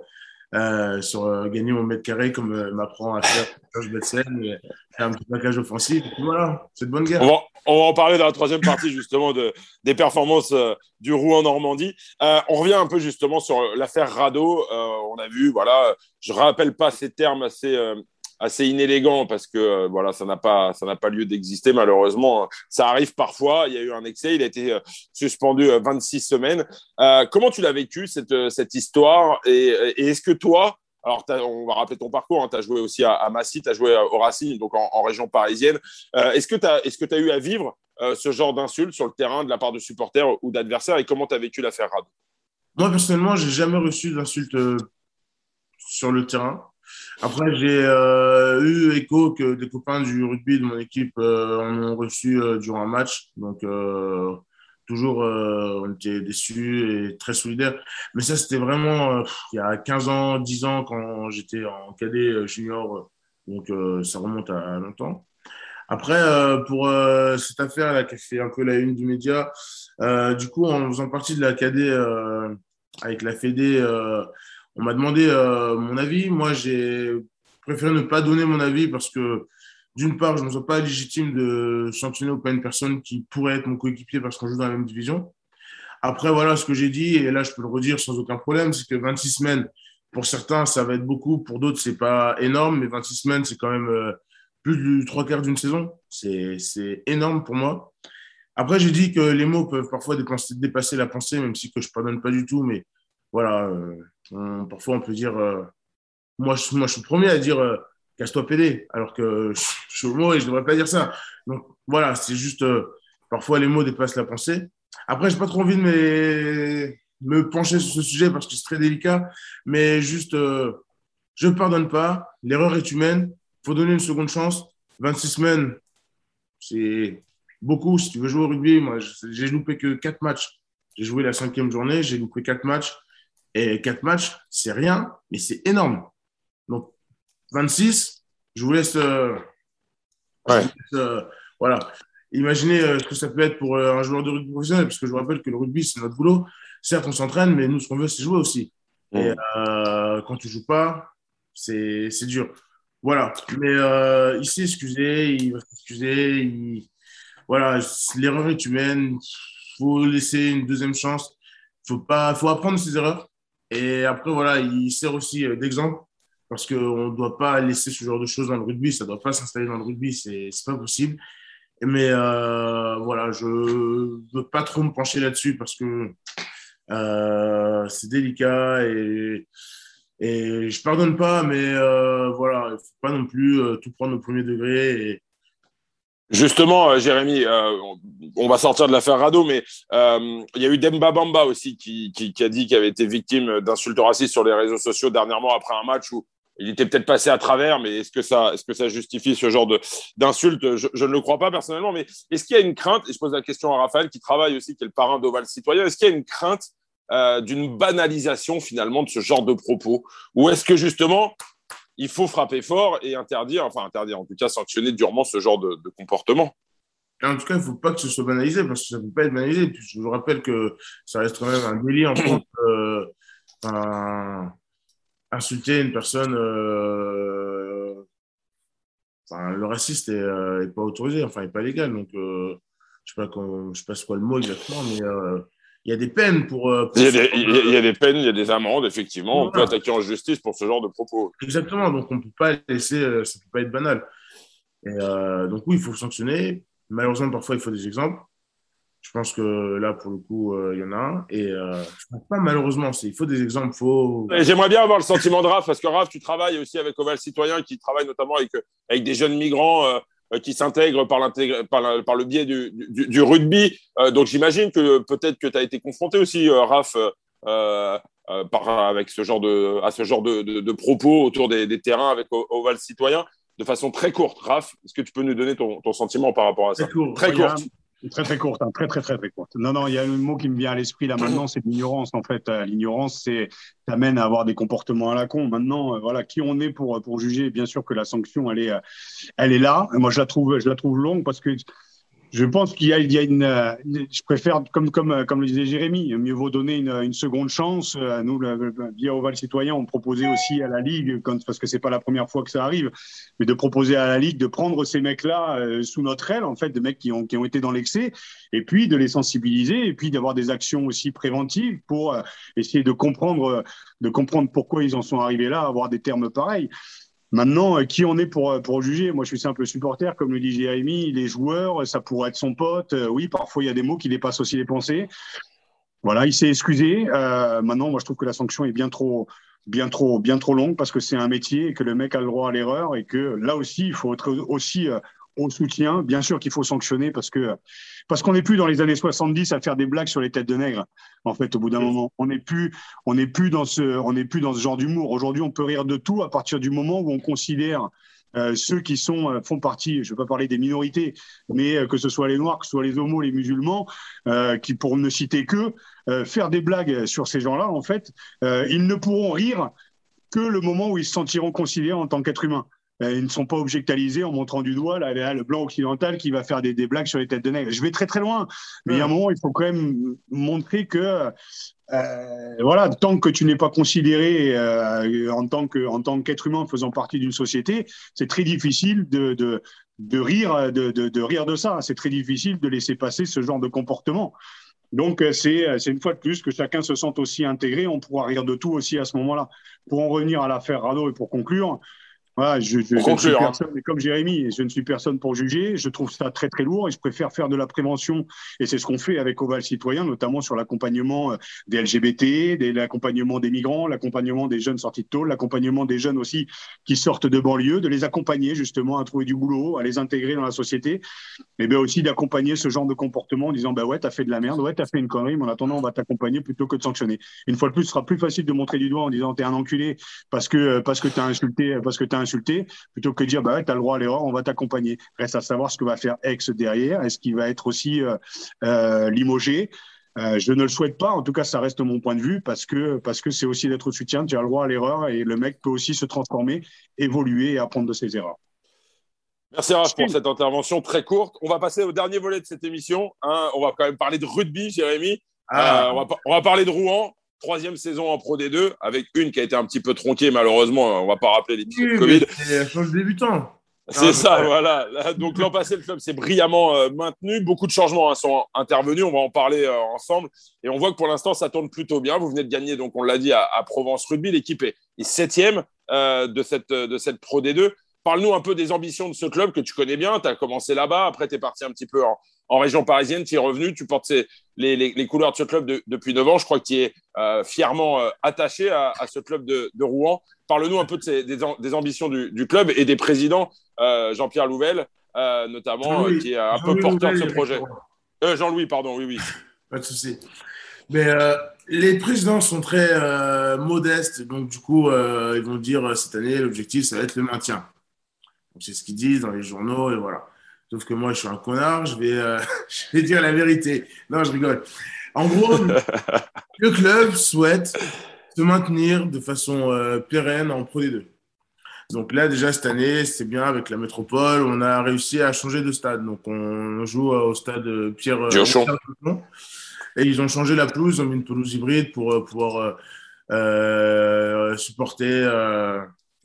sur gagner mon mètre carré comme m'apprend à faire Georges Betsen, un petit package offensif. voilà, c'est de bonne guerre. On va, on va, en parler dans la troisième partie justement de, des performances du Rouen en Normandie. on revient un peu justement sur l'affaire Rado. on a vu, voilà, je rappelle pas ces termes assez assez inélégant parce que euh, voilà, ça n'a pas, pas lieu d'exister malheureusement. Ça arrive parfois. Il y a eu un excès. Il a été euh, suspendu 26 euh, semaines. comment tu l'as vécu cette, cette histoire? Et, est-ce que toi, alors, on va rappeler ton parcours. Hein, tu as joué aussi à, Massy, tu as joué au Racing, donc en, région parisienne. est-ce que tu as, eu à vivre ce genre d'insultes sur le terrain de la part de supporters ou d'adversaires et comment tu as vécu l'affaire Rad? Moi, personnellement, j'ai jamais reçu d'insultes sur le terrain. Après, j'ai euh, eu écho que des copains du rugby de mon équipe euh, en ont reçu euh, durant un match. Donc, toujours, on était déçus et très solidaires. Mais ça, c'était vraiment il y a 15 ans, 10 ans, quand j'étais en cadet junior. Donc, ça remonte à, longtemps. Après, pour cette affaire-là qui a fait un peu la une du média, du coup, en faisant partie de la cadet avec la Fédé, on m'a demandé euh, mon avis. Moi, j'ai préféré ne pas donner mon avis parce que, d'une part, je ne me sens pas légitime de sanctionner auprès une personne qui pourrait être mon coéquipier parce qu'on joue dans la même division. Après, voilà ce que j'ai dit, et là, je peux le redire sans aucun problème, c'est que 26 semaines, pour certains, ça va être beaucoup, pour d'autres, c'est pas énorme, mais 26 semaines, c'est quand même euh, plus du trois quarts d'une saison. C'est énorme pour moi. Après, j'ai dit que les mots peuvent parfois dépasser, la pensée, même si que je ne pardonne pas du tout, mais voilà, euh, parfois, on peut dire. Euh, moi, moi, je suis le premier à dire casse-toi PD, alors que je, suis homo et je ne devrais pas dire ça. Donc, voilà, c'est juste. Euh, parfois, les mots dépassent la pensée. Après, je n'ai pas trop envie de me, pencher sur ce sujet parce que c'est très délicat, mais juste. je ne pardonne pas. L'erreur est humaine. Il faut donner une seconde chance. 26 semaines, c'est beaucoup. Si tu veux jouer au rugby, moi, j'ai loupé que 4 matchs. J'ai joué la cinquième journée, j'ai loupé 4 matchs. Et 4 matchs, c'est rien, mais c'est énorme. Donc, 26, je vous laisse. Euh, ouais. Euh, voilà. Imaginez euh, ce que ça peut être pour un joueur de rugby professionnel, parce que je vous rappelle que le rugby, c'est notre boulot. Certes, on s'entraîne, mais nous, ce qu'on veut, c'est jouer aussi. Et quand tu joues pas, c'est dur. Voilà. Mais s'est excusé, il va s'excuser. Il... Voilà, l'erreur est humaine. Il faut laisser une deuxième chance. Il faut, pas... faut apprendre ses erreurs. Et après, voilà, il sert aussi d'exemple parce qu'on ne doit pas laisser ce genre de choses dans le rugby, ça ne doit pas s'installer dans le rugby, ce n'est pas possible. Mais euh, voilà, je ne veux pas trop me pencher là-dessus parce que euh, c'est délicat et, je ne pardonne pas, mais euh, voilà, il ne faut pas non plus tout prendre au premier degré. Justement, Jérémy, on va sortir de l'affaire Rado, mais il y a eu Demba Bamba aussi qui, qui, qui a dit qu'il avait été victime d'insultes racistes sur les réseaux sociaux dernièrement après un match où il était peut-être passé à travers, mais est-ce que ça, justifie ce genre d'insulte je, ne le crois pas personnellement. Mais est-ce qu'il y a une crainte? Et je pose la question à Raphaël, qui travaille aussi, qui est le parrain d'Oval Citoyen. Est-ce qu'il y a une crainte euh, d'une banalisation finalement de ce genre de propos? Ou est-ce que justement il faut frapper fort et interdire, enfin interdire, en tout cas sanctionner durement ce genre de, de comportement? En tout cas, il ne faut pas que ce soit banalisé parce que ça ne peut pas être banalisé. Je vous rappelle que ça reste quand même un délit en France. Insulter une personne, euh, enfin, le raciste n'est euh, pas autorisé, enfin, n'est pas légal. Donc, euh, je ne sais, pas sais pas quoi le mot exactement, mais il y a des peines pour. il, y a des, il, y a des, peines, il y a des amendes, effectivement. On peut attaquer en justice pour ce genre de propos. Exactement, donc on ne peut pas laisser, ça ne peut pas être banal. Et, donc, oui, il faut sanctionner. Malheureusement, parfois, il faut des exemples. Je pense que là, pour le coup, euh, il y en a un. Et euh, pas malheureusement, il faut des exemples. Faut... J'aimerais bien avoir le sentiment de Raph, parce que Raph, tu travailles aussi avec Oval Citoyen, qui travaille notamment avec, avec des jeunes migrants euh, qui s'intègrent par, par, par, le biais du, du, du rugby. donc j'imagine que peut-être que tu as été confronté aussi, Raph, par, avec ce genre de, à ce genre de, de, propos autour des, des, terrains avec Oval Citoyen. De façon très courte, Raph, est-ce que tu peux nous donner ton, ton sentiment par rapport à ça? Très, courte. Très très courte, hein. très très très très courte. Non non, il y a un mot qui me vient à l'esprit là maintenant, c'est l'ignorance en fait. Euh, l'ignorance, c'est t'amène à avoir des comportements à la con. Maintenant, euh, voilà, qui on est pour pour juger? Bien sûr que la sanction, elle est euh, elle est là. Moi, je la trouve je la trouve longue parce que je pense qu'il y a, y a une, je préfère, comme, comme, comme le disait Jérémy, mieux vaut donner une, une seconde chance. Nous, le, via Oval Citoyen, on proposait aussi à la Ligue, quand, parce que c'est pas la première fois que ça arrive, mais de proposer à la Ligue de prendre ces mecs-là euh, sous notre aile, en fait, des mecs qui ont, qui ont été dans l'excès, et puis de les sensibiliser, et puis d'avoir des actions aussi préventives pour euh, essayer de comprendre, de comprendre pourquoi ils en sont arrivés là, avoir des termes pareils. Maintenant, euh, qui on est pour, euh, pour juger? Moi, je suis simple supporter, comme le dit Jérémy. Les joueurs, ça pourrait être son pote. Euh, oui, parfois, il y a des mots qui dépassent aussi les pensées. Voilà, il s'est excusé. Maintenant, moi, je trouve que la sanction est bien trop, bien trop, bien trop longue parce que c'est un métier et que le mec a le droit à l'erreur et que là aussi, il faut être aussi au soutien. Bien sûr qu'il faut sanctionner parce que parce qu'on n'est plus dans les années 70 à faire des blagues sur les têtes de nègres. En fait, au bout d'un moment, on n'est plus on n'est plus dans ce on n'est plus dans ce genre d'humour. Aujourd'hui, on peut rire de tout à partir du moment où on considère euh, ceux qui sont euh, font partie, je ne vais pas parler des minorités, mais euh, que ce soit les noirs, que ce soit les homos, les musulmans, qui pour ne citer que faire des blagues sur ces gens-là, en fait, ils ne pourront rire que le moment où ils se sentiront considérés en tant qu'êtres humains. Euh, ils ne sont pas objectalisés en montrant du doigt là, le blanc occidental qui va faire des, des, blagues sur les têtes de nègres. Je vais très très loin, mais il y a un moment, il faut quand même montrer que euh, voilà, tant que tu n'es pas considéré euh, en tant que en tant qu'être humain faisant partie d'une société, c'est très difficile de, de, de rire de, de, rire de ça. C'est très difficile de laisser passer ce genre de comportement. Donc, euh, c'est une fois de plus que chacun se sente aussi intégré. On pourra rire de tout aussi à ce moment-là. Pour en revenir à l'affaire Rado et pour conclure, Voilà, je, je, je ne suis personne, mais comme Jérémy, je ne suis personne pour juger. Je trouve ça très très lourd et je préfère faire de la prévention. Et c'est ce qu'on fait avec Oval Citoyen, notamment sur l'accompagnement euh, des LGBT, l'accompagnement des migrants, l'accompagnement des jeunes sortis de tôle, l'accompagnement des jeunes aussi qui sortent de banlieue, de les accompagner justement à trouver du boulot, à les intégrer dans la société. Et bien aussi d'accompagner ce genre de comportement en disant bah ouais, t'as fait de la merde, ouais, t'as fait une connerie, mais en attendant, on va t'accompagner plutôt que de sanctionner. Une fois de plus, ce sera plus facile de montrer du doigt en disant t'es un enculé parce que parce que t'as insulté, parce que t'as plutôt que de dire, bah ouais, tu as le droit à l'erreur, on va t'accompagner. Reste à savoir ce que va faire Ex derrière. Est-ce qu'il va être aussi euh, euh, limogé euh, je ne le souhaite pas. En tout cas, ça reste mon point de vue parce que parce que c'est aussi d'être au soutien. Tu as le droit à l'erreur et le mec peut aussi se transformer, évoluer et apprendre de ses erreurs. Merci Raph pour cette intervention très courte. On va passer au dernier volet de cette émission. Hein. on va quand même parler de rugby, Jérémy. Ah. on, va, on, va, parler de Rouen troisième saison en Pro D2, avec une qui a été un petit peu tronquée, malheureusement. On va pas rappeler l'épisode oui, Covid. C'est le débutant. C'est ça, voilà. Donc l'an passé, le club s'est brillamment euh, maintenu. Beaucoup de changements hein, sont intervenus. On va en parler euh, ensemble. Et on voit que pour l'instant, ça tourne plutôt bien. Vous venez de gagner, donc on l'a dit, à, Provence Rugby. L'équipe est, septième euh, de, cette, de cette Pro D2. Parle-nous un peu des ambitions de ce club que tu connais bien. Tu as commencé là-bas. Après, tu es parti un petit peu en, en région parisienne, tu es revenu, tu portes les, couleurs de ce club depuis 9 ans. Je crois que tu es euh, fièrement euh, attaché à, ce club de, Rouen. Parle-nous un peu des, ambitions du, club et des présidents, euh, Jean-Pierre Louvel, notamment, qui est un peu porteur de ce projet. Jean-Louis, pardon, oui, oui. Pas de souci. Mais les présidents sont très modestes, donc du coup, ils vont dire cette année, l'objectif, ça va être le maintien. C'est ce qu'ils disent dans les journaux, et voilà. Sauf que moi, je suis un connard, je vais, euh, je vais dire la vérité. Non, je rigole. En gros, le club souhaite se maintenir de façon euh, pérenne en Pro D2. Donc là, déjà, cette année, c'est bien avec la métropole. On a réussi à changer de stade. Donc, on joue au stade Pierre euh, Et ils ont changé la pelouse. Ils ont mis une pelouse hybride pour pouvoir supporter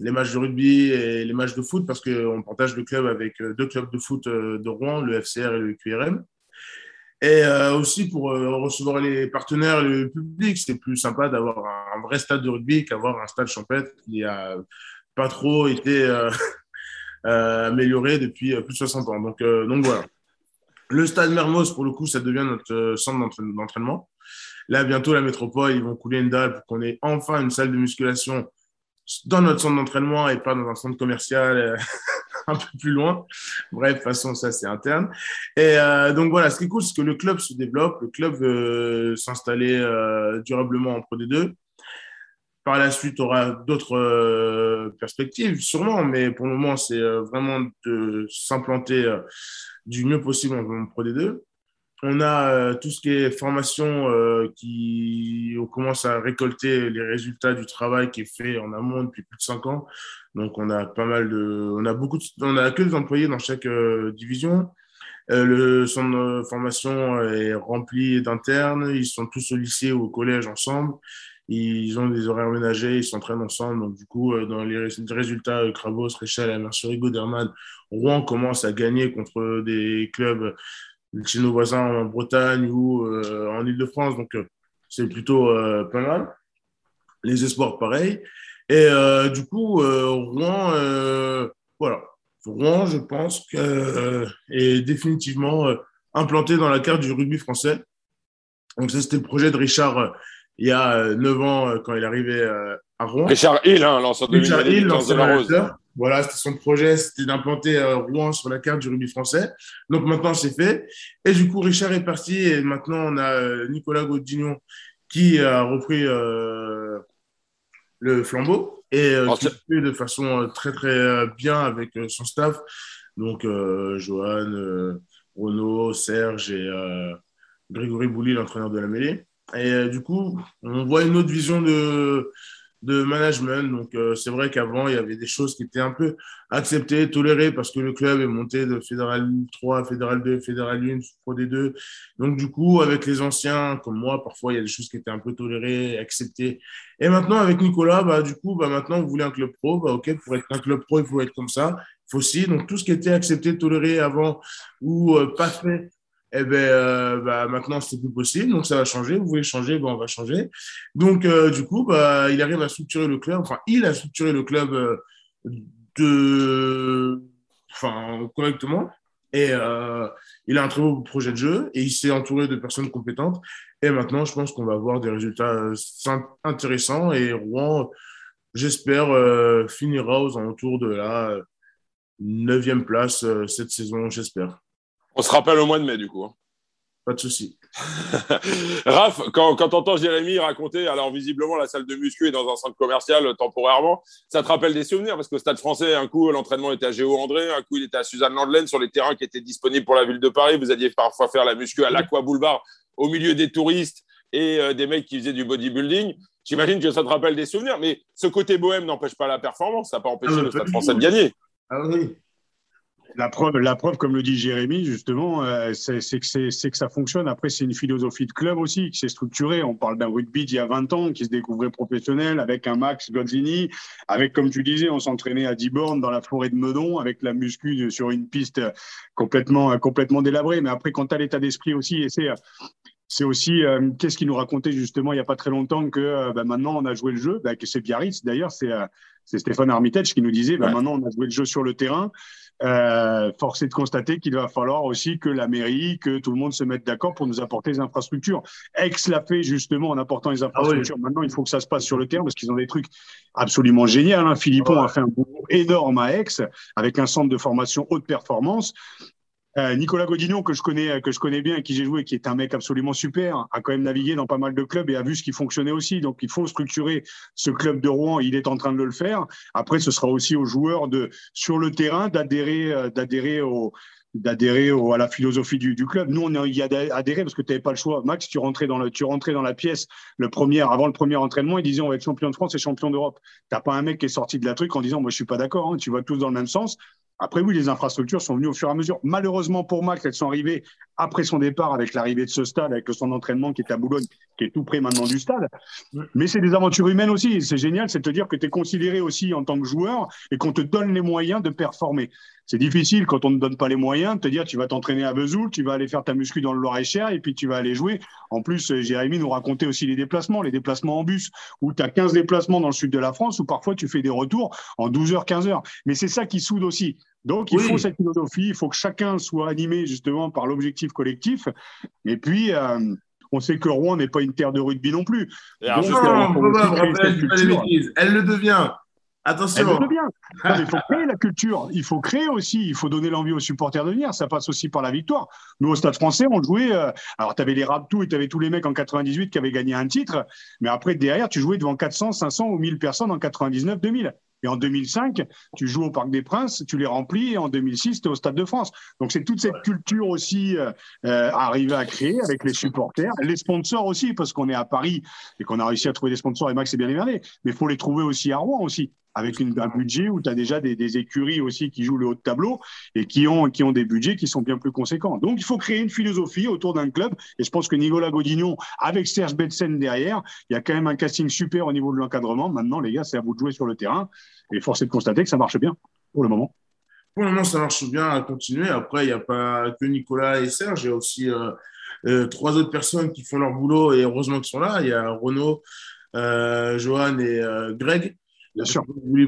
les matchs de rugby et les matchs de foot parce qu'on partage le club avec euh, deux clubs de foot euh, de Rouen, le FCR et le QRM. Et euh, aussi pour recevoir les partenaires et le public, c'est plus sympa d'avoir un vrai stade de rugby qu'avoir un stade champêtre qui a pas trop été amélioré depuis plus de 60 ans. Donc, donc voilà. Le stade Mermoz, pour le coup, ça devient notre centre d'entraînement. Là, bientôt, la métropole, ils vont couler une dalle pour qu'on ait enfin une salle de musculation dans notre centre d'entraînement et pas dans un centre commercial euh, un peu plus loin. Bref, de toute façon, ça, c'est interne. Et euh, donc voilà, ce qui est cool, c'est que le club se développe, le club veut s'installer euh, durablement en Pro D2. Par la suite, on aura d'autres perspectives, sûrement, mais pour le moment, c'est vraiment de s'implanter du mieux possible en Pro D2 on a euh, tout ce qui est formation euh, qui on commence à récolter les résultats du travail qui est fait en amont depuis plus de cinq ans. Donc on a pas mal de, on a beaucoup, de, on a que des employés dans chaque euh, division. le centre de formation est rempli d'internes. Ils sont tous au lycée ou au collège ensemble. Ils ont des horaires ménagers, ils s'entraînent ensemble. Donc, du coup, dans les résultats, Krabos, Réchal, Mercerie, Goderman, Rouen commence à gagner contre des clubs chez nos voisins en Bretagne ou euh, en Ile-de-France. Donc, euh, c'est plutôt euh, pas mal. Les espoirs, pareil. Et du coup, Rouen, voilà. Rouen, je pense, que, est définitivement implanté dans la carte du rugby français. Donc, ça, c'était le projet de Richard il y a 9 ans quand il arrivait à Rouen. Richard Hill, hein, l'ancien de Richard Hill, l'ancien de la Rose. Voilà, c'était son projet, c'était d'implanter euh, Rouen sur la carte du rugby français. Donc maintenant, c'est fait. Et du coup, Richard est parti et maintenant, on a euh, Nicolas Gaudignon qui a repris euh, le flambeau et qui fait de façon très, très bien avec son staff. Donc, Johan, Renaud, Serge et Grégory Bouli, l'entraîneur de la mêlée. Et du coup, on voit une autre vision de de management. Donc, euh, c'est vrai qu'avant, il y avait des choses qui étaient un peu acceptées, tolérées, parce que le club est monté de Fédéral 3, Fédéral 2, Fédéral 1, Pro D2. Donc, du coup, avec les anciens, comme moi, parfois, il y a des choses qui étaient un peu tolérées, acceptées. Et maintenant, avec Nicolas, bah, du coup, bah, maintenant, vous voulez un club pro. Bah, OK, pour être un club pro, il faut être comme ça. Il faut aussi. Donc, tout ce qui était accepté, toléré avant ou euh, pas fait, eh ben, euh, bah, maintenant, c'est plus possible. Donc, ça va changer. Vous voulez changer, ben, on va changer. Donc, euh, du coup, bah, il arrive à structurer le club. Enfin, il a structuré le club euh, de, enfin, correctement. Et euh, il a un très beau projet de jeu et il s'est entouré de personnes compétentes. Et maintenant, je pense qu'on va avoir des résultats intéressants. Et Rouen, j'espère, finira aux alentours de la neuvième place cette saison, j'espère. On se rappelle au mois de mai, du coup. Hein. Pas de souci. Raph, quand, quand tu entends Jérémy raconter, alors visiblement la salle de muscu est dans un centre commercial euh, temporairement, ça te rappelle des souvenirs? Parce qu'au Stade français, un coup l'entraînement était à Géo André, un coup il était à Suzanne Landelaine sur les terrains qui étaient disponibles pour la ville de Paris. Vous alliez parfois faire la muscu à l'Aqua Boulevard au milieu des touristes et euh, des mecs qui faisaient du bodybuilding. J'imagine que ça te rappelle des souvenirs, mais ce côté bohème n'empêche pas la performance, ça n'a pas empêché ah, le Stade français de gagner. Ah oui, la preuve, la preuve, comme le dit Jérémy, justement, euh, c'est que, que ça fonctionne. Après, c'est une philosophie de club aussi qui s'est structurée. On parle d'un rugby d'il y a 20 ans qui se découvrait professionnel avec un Max Godzini, avec, comme tu disais, on s'entraînait à Diborne dans la forêt de Meudon avec la muscu sur une piste complètement, complètement délabrée. Mais après, quand tu as l'état d'esprit aussi, et c'est c'est aussi euh, qu'est-ce qu'il nous racontait justement il n'y a pas très longtemps que euh, bah, maintenant on a joué le jeu, bah, que c'est Biarritz d'ailleurs, c'est Stéphane Armitage qui nous disait bah, maintenant on a joué le jeu sur le terrain, euh, force est de constater qu'il va falloir aussi que la mairie, que tout le monde se mette d'accord pour nous apporter des infrastructures. Aix l'a fait justement en apportant les ah infrastructures. Maintenant, il faut que ça se passe sur le terrain parce qu'ils ont des trucs absolument géniaux. Hein. Philippon a fait un boulot énorme à Aix avec un centre de formation haute performance. Euh, Nicolas Godinot, que je connais, que je connais bien, qui j'ai joué, qui est un mec absolument super, a quand même navigué dans pas mal de clubs et a vu ce qui fonctionnait aussi. Donc, il faut structurer ce club de Rouen. Il est en train de le faire. Après, ce sera aussi aux joueurs de, sur le terrain, d'adhérer, euh, d'adhérer au, d'adhérer à la philosophie du, club. Nous, on y a adhéré parce que tu n'avais pas le choix. Max, tu rentrais dans tu rentrais dans la pièce le premier, avant le premier entraînement, ils disaient on va être champion de France et champion d'Europe. T'as pas un mec qui est sorti de la truc en disant moi je suis pas d'accord. Hein, tu vas tous dans le même sens. Après, oui, les infrastructures sont venues au fur et à mesure. Malheureusement pour Max, elles sont arrivées après son départ, avec l'arrivée de ce stade, avec son entraînement qui est à Boulogne, qui est tout près maintenant du stade. Mais c'est des aventures humaines aussi. C'est génial, c'est de te dire que tu es considéré aussi en tant que joueur et qu'on te donne les moyens de performer. C'est difficile quand on ne donne pas les moyens de te dire tu vas t'entraîner à Vesoul, tu vas aller faire ta muscu dans le Loir-et-Cher et puis tu vas aller jouer. En plus, Jérémy nous racontait aussi les déplacements, les déplacements en bus, où tu as 15 déplacements dans le sud de la France, où parfois tu fais des retours en 12 heures, 15 heures. Mais c'est ça qui soude aussi. Donc, il faut cette philosophie, il faut que chacun soit animé justement par l'objectif collectif. Et puis, euh, on sait que Rouen n'est pas une terre de rugby non plus. Donc, non, elle le devient. Attention. il faut créer la culture. Il faut créer aussi. Il faut donner l'envie aux supporters de venir. Ça passe aussi par la victoire. Nous, au Stade français, on jouait. Euh, alors, tu avais les Raptous et tu avais tous les mecs en 98 qui avaient gagné un titre. Mais après, derrière, tu jouais devant 400, 500 ou 1000 personnes en 99, 2000. Et en 2005, tu joues au Parc des Princes, tu les remplis, et en 2006, tu es au Stade de France. Donc c'est toute cette culture aussi euh, euh arriver à créer avec les supporters, les sponsors aussi, parce qu'on est à Paris et qu'on a réussi à trouver des sponsors, et Max est bien émerveillé, mais il faut les trouver aussi à Rouen aussi avec une, un budget où tu as déjà des, des, écuries aussi qui jouent le haut de tableau et qui ont, qui ont des budgets qui sont bien plus conséquents. Donc, il faut créer une philosophie autour d'un club. Et je pense que Nicolas Godignon, avec Serge Betsen derrière, il y a quand même un casting super au niveau de l'encadrement. Maintenant, les gars, c'est à vous de jouer sur le terrain. Et force est de constater que ça marche bien pour le moment. Pour le moment, ça marche bien à continuer. Après, il n'y a pas que Nicolas et Serge. Il y a aussi euh, euh, trois autres personnes qui font leur boulot et heureusement qu'ils sont là. Il y a Renaud, euh, Johan et Greg. Bien sûr.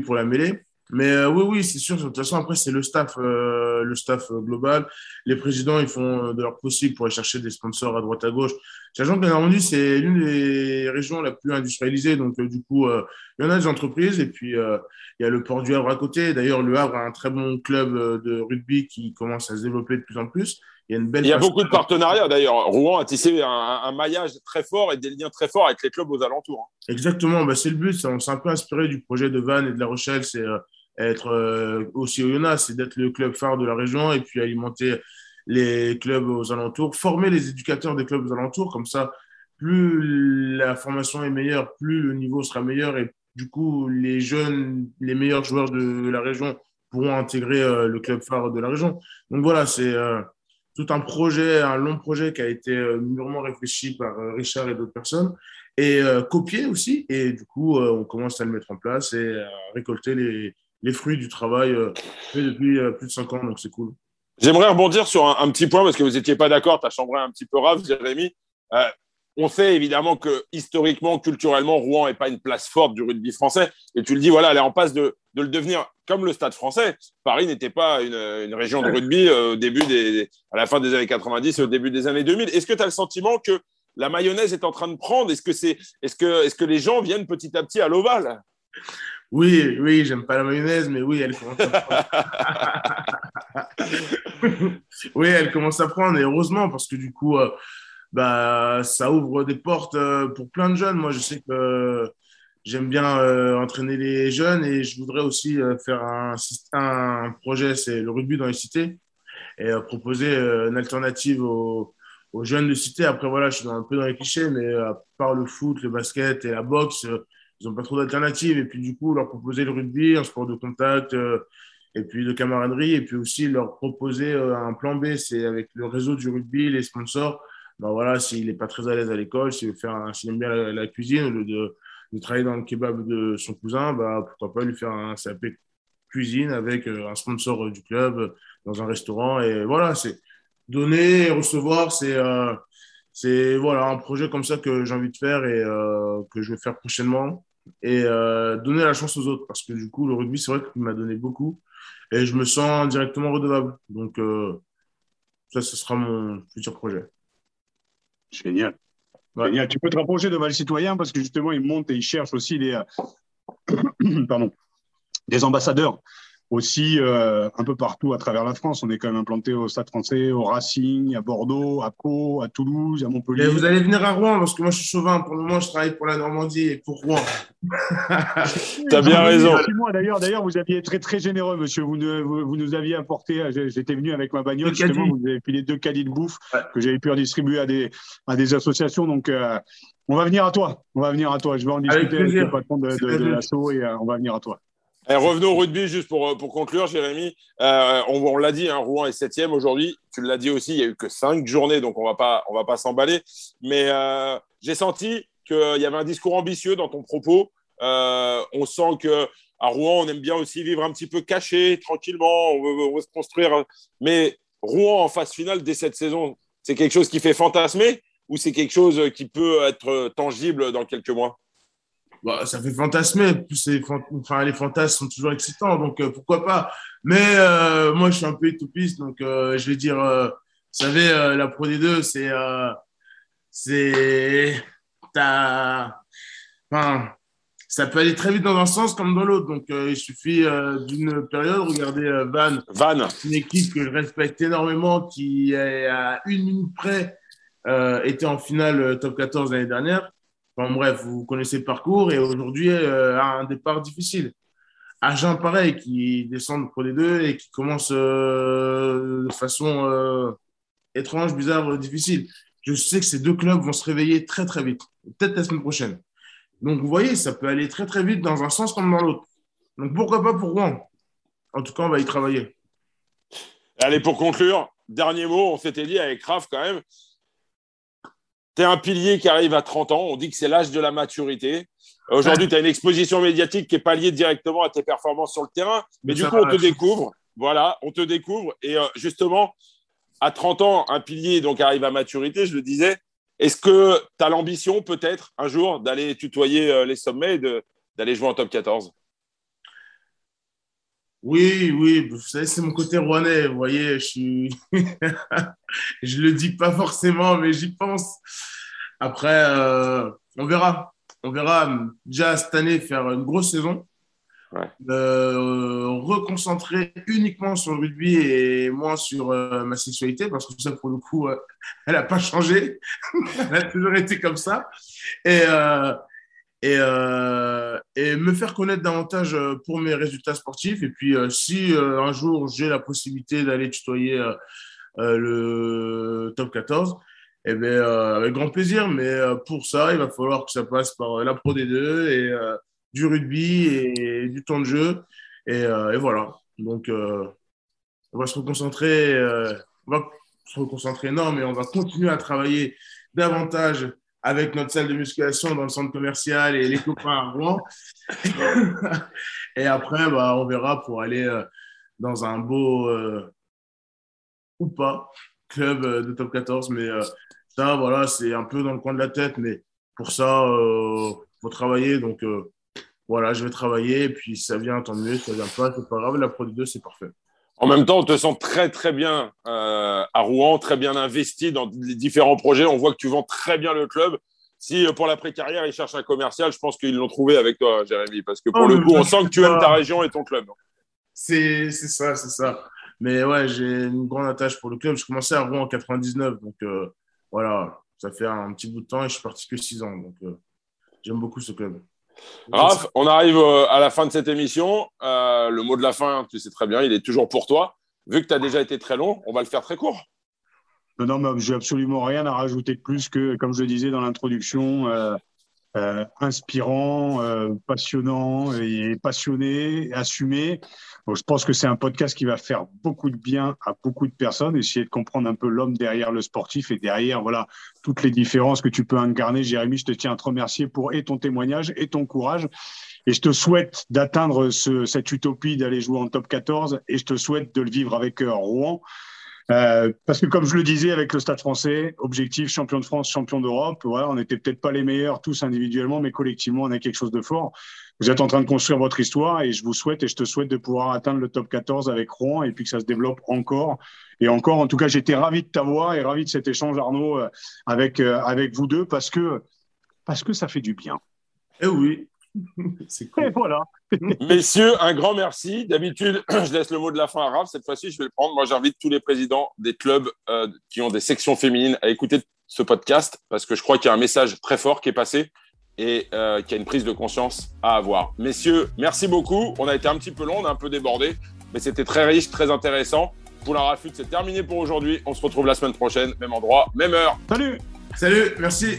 Pour la mêlée. Mais euh, oui, oui, c'est sûr. De toute façon, après, c'est le staff, euh, le staff euh, global. Les présidents, ils font de leur possible pour aller chercher des sponsors à droite à gauche. Sachant que la Normandie, c'est l'une des régions la plus industrialisées. Donc, du coup, il y en a des entreprises. Et puis, il y a le port du Havre à côté. D'ailleurs, le Havre a un très bon club de rugby qui commence à se développer de plus en plus. Il y a, une belle il y a beaucoup de partenariats d'ailleurs. Rouen a tissé un, maillage très fort et des liens très forts avec les clubs aux alentours. Hein. Exactement, bah, c'est le but. On s'est un peu inspiré du projet de Vannes et de La Rochelle. C'est être euh, aussi au Yona, c'est d'être le club phare de la région et puis alimenter les clubs aux alentours, former les éducateurs des clubs aux alentours. Comme ça, plus la formation est meilleure, plus le niveau sera meilleur et du coup, les jeunes, les meilleurs joueurs de la région pourront intégrer euh, le club phare de la région. Donc voilà, c'est euh, tout un projet, un long projet qui a été mûrement réfléchi par Richard et d'autres personnes et copié aussi. Et du coup, on commence à le mettre en place et à récolter les, les fruits du travail euh, fait depuis euh, plus de cinq ans, donc c'est cool. J'aimerais rebondir sur un, petit point parce que vous n'étiez pas d'accord, tu as chambré un petit peu rave, Jérémy. Euh, on sait évidemment que historiquement, culturellement, Rouen n'est pas une place forte du rugby français. Et tu le dis, voilà, elle est en passe de, de le devenir comme le Stade français. Paris n'était pas une, région de rugby au début des, à la fin des années 90 et au début des années 2000. Est-ce que tu as le sentiment que la mayonnaise est en train de prendre? Est-ce que, c'est, est-ce que, est-ce que les gens viennent petit à petit à l'Oval Oui, oui, j'aime pas la mayonnaise, mais oui, elle commence à prendre. oui, elle commence à prendre, et heureusement, parce que du coup, euh, bah, ça ouvre des portes euh, pour plein de jeunes. Moi, je sais que j'aime bien euh, entraîner les jeunes et je voudrais aussi faire un, projet, c'est le rugby dans les cités, et proposer une alternative aux aux jeunes de cité. Après, voilà, je suis un peu dans les clichés, mais euh, à part le foot, le basket et la boxe, euh, ils n'ont pas trop d'alternatives. Et puis, du coup, leur proposer le rugby, un sport de contact, euh, et puis de camaraderie, et puis aussi leur proposer un plan B, c'est avec le réseau du rugby, les sponsors. Ben voilà, s'il n'est pas très à l'aise à l'école, s'il aime bien la, cuisine, au lieu de, travailler dans le kebab de son cousin, bah, pourquoi pas lui faire un CAP cuisine avec un sponsor du club dans un restaurant. Et voilà, c'est donner et recevoir, c'est euh, c'est voilà un projet comme ça que j'ai envie de faire et euh, que je vais faire prochainement. Et euh, donner la chance aux autres. Parce que du coup le rugby c'est vrai qu'il m'a donné beaucoup. Et je me sens directement redevable. Donc ça ce sera mon futur projet. Génial. Génial. Tu peux te rapprocher de Val Citoyen parce que justement il monte et il cherche aussi les pardon des ambassadeurs aussi euh, un peu partout à travers la France. On est quand même implanté au Stade français, au Racing, à Bordeaux, à Pau, à Toulouse, à Montpellier. Et vous allez venir à Rouen parce que moi je suis chauvin. Pour le moment, je travaille pour la Normandie et pour Rouen. tu as bien raison. D'ailleurs, d'ailleurs, vous aviez été très très généreux, monsieur. Vous, vous, nous aviez apporté. J'étais venu avec ma bagnole. Justement, vous avez filé deux caddies de bouffe que j'avais pu distribuer à des à des associations. Donc euh, on va venir à toi. On va venir à toi. Je vais en discuter avec, le patron de, de, de l'assaut et euh, on va venir à toi. Eh, revenons au rugby, juste pour, euh, pour conclure, Jérémy. Euh, on, l'a dit, hein, Rouen est septième aujourd'hui. Tu l'as dit aussi, il n'y a eu que cinq journées, donc on ne va pas, s'emballer. Mais euh, j'ai senti qu'il y avait un discours ambitieux dans ton propos. on sent que à Rouen, on aime bien aussi vivre un petit peu caché, tranquillement. On on veut se construire. Mais Rouen en phase finale dès cette saison, c'est quelque chose qui fait fantasmer ou c'est quelque chose qui peut être tangible dans quelques mois? Bah, ça fait fantasmer. enfin, les fantasmes sont toujours excitants, donc euh, pourquoi pas. Mais euh, moi, je suis un peu utopiste, donc euh, je vais dire, vous savez, la Pro D2, c'est. c'est. Enfin, ça peut aller très vite dans un sens comme dans l'autre. Donc, il suffit d'une période. Regardez Van. Van. Une équipe que je respecte énormément, qui, à une minute près, était en finale top 14 l'année dernière bref, vous connaissez le parcours et aujourd'hui euh, un départ difficile. Agent pareil, qui descend pour les deux et qui commence euh, de façon euh, étrange, bizarre, difficile. Je sais que ces deux clubs vont se réveiller très très vite, peut-être la semaine prochaine. Donc vous voyez, ça peut aller très très vite dans un sens comme dans l'autre. Donc pourquoi pas pour Rouen? En tout cas, on va y travailler. Allez, pour conclure, dernier mot, on s'était dit avec Raph quand même, tu es un pilier qui arrive à 30 ans. On dit que c'est l'âge de la maturité. Aujourd'hui, tu as une exposition médiatique qui est pas liée directement à tes performances sur le terrain. Mais, du coup, on te découvre. Voilà, on te découvre. Et euh, justement, à 30 ans, un pilier donc arrive à maturité, je le disais. Est-ce que tu as l'ambition, peut-être, un jour, d'aller tutoyer euh, les sommets et d'aller jouer en top 14 oui, oui, vous savez, c'est mon côté rouennais. Vous voyez, je suis. je le dis pas forcément, mais j'y pense. Après, euh, on verra. On verra déjà cette année faire une grosse saison. Euh, reconcentrer uniquement sur le rugby et moins sur euh, ma sexualité parce que ça pour le coup elle n'a pas changé elle a toujours été comme ça et, et, euh, et, me faire connaître davantage euh, pour mes résultats sportifs. Et puis, euh, si un jour j'ai la possibilité d'aller tutoyer le top 14, eh bien, avec grand plaisir. Mais pour ça, il va falloir que ça passe par la Pro D2 et du rugby et du temps de jeu. Et, et voilà. Donc, on va se reconcentrer. on va se reconcentrer, non, mais on va continuer à travailler davantage avec notre salle de musculation dans le centre commercial et les copains à Rouen. et après, bah, on verra pour aller euh, dans un beau euh, ou pas club euh, de top 14. Mais ça, voilà, c'est un peu dans le coin de la tête. Mais pour ça, il faut travailler. Donc, voilà, je vais travailler. Et puis, ça vient, tant mieux. Ça vient pas, c'est pas grave. La Pro D2, c'est parfait. En même temps, on te sent très très bien euh, à Rouen, très bien investi dans les différents projets. On voit que tu vends très bien le club. Si euh, pour l'après-carrière, ils cherchent un commercial, je pense qu'ils l'ont trouvé avec toi, Jérémy, parce que pour Oh, le coup, on sent que tu aimes ta région et ton club. C'est c'est ça, c'est ça. Mais ouais, j'ai une grande attache pour le club. Je commençais à Rouen en 99. Donc euh, voilà, ça fait un petit bout de temps et je suis parti que 6 ans. Donc euh, j'aime beaucoup ce club. Raph, on arrive euh, à la fin de cette émission. Euh, le mot de la fin, tu sais très bien, il est toujours pour toi. Vu que tu as déjà été très long, on va le faire très court. Non, non, mais j'ai absolument rien à rajouter de plus que, comme je le disais dans l'introduction, euh, euh, inspirant, euh, passionnant et passionné, assumé. Donc, je pense que c'est un podcast qui va faire beaucoup de bien à beaucoup de personnes, essayer de comprendre un peu l'homme derrière le sportif et derrière voilà toutes les différences que tu peux incarner. Jérémy, je te tiens à te remercier pour et ton témoignage et ton courage. Et je te souhaite d'atteindre ce, cette utopie d'aller jouer en top 14 et je te souhaite de le vivre avec euh, Rouen. Euh, parce que comme je le disais avec le Stade français, objectif champion de France, champion d'Europe. Voilà, on n'était peut-être pas les meilleurs tous individuellement, mais collectivement, on a quelque chose de fort. Vous êtes en train de construire votre histoire et je vous souhaite et je te souhaite de pouvoir atteindre le top 14 avec Rouen et puis que ça se développe encore et encore. En tout cas, j'étais ravi de t'avoir et ravi de cet échange, Arnaud, euh, avec, euh, avec vous deux parce que, parce que ça fait du bien. Eh oui, c'est Et cool. voilà. Messieurs, un grand merci. D'habitude, je laisse le mot de la fin à Raph. Cette fois-ci, je vais le prendre. Moi, j'invite tous les présidents des clubs euh, qui ont des sections féminines à écouter ce podcast parce que je crois qu'il y a un message très fort qui est passé et euh, qu'il y a une prise de conscience à avoir. Messieurs, merci beaucoup. On a été un petit peu long, on a un peu débordé, mais c'était très riche, très intéressant. Pour la Rafut, c'est terminé pour aujourd'hui. On se retrouve la semaine prochaine, même endroit, même heure. Salut Salut, merci.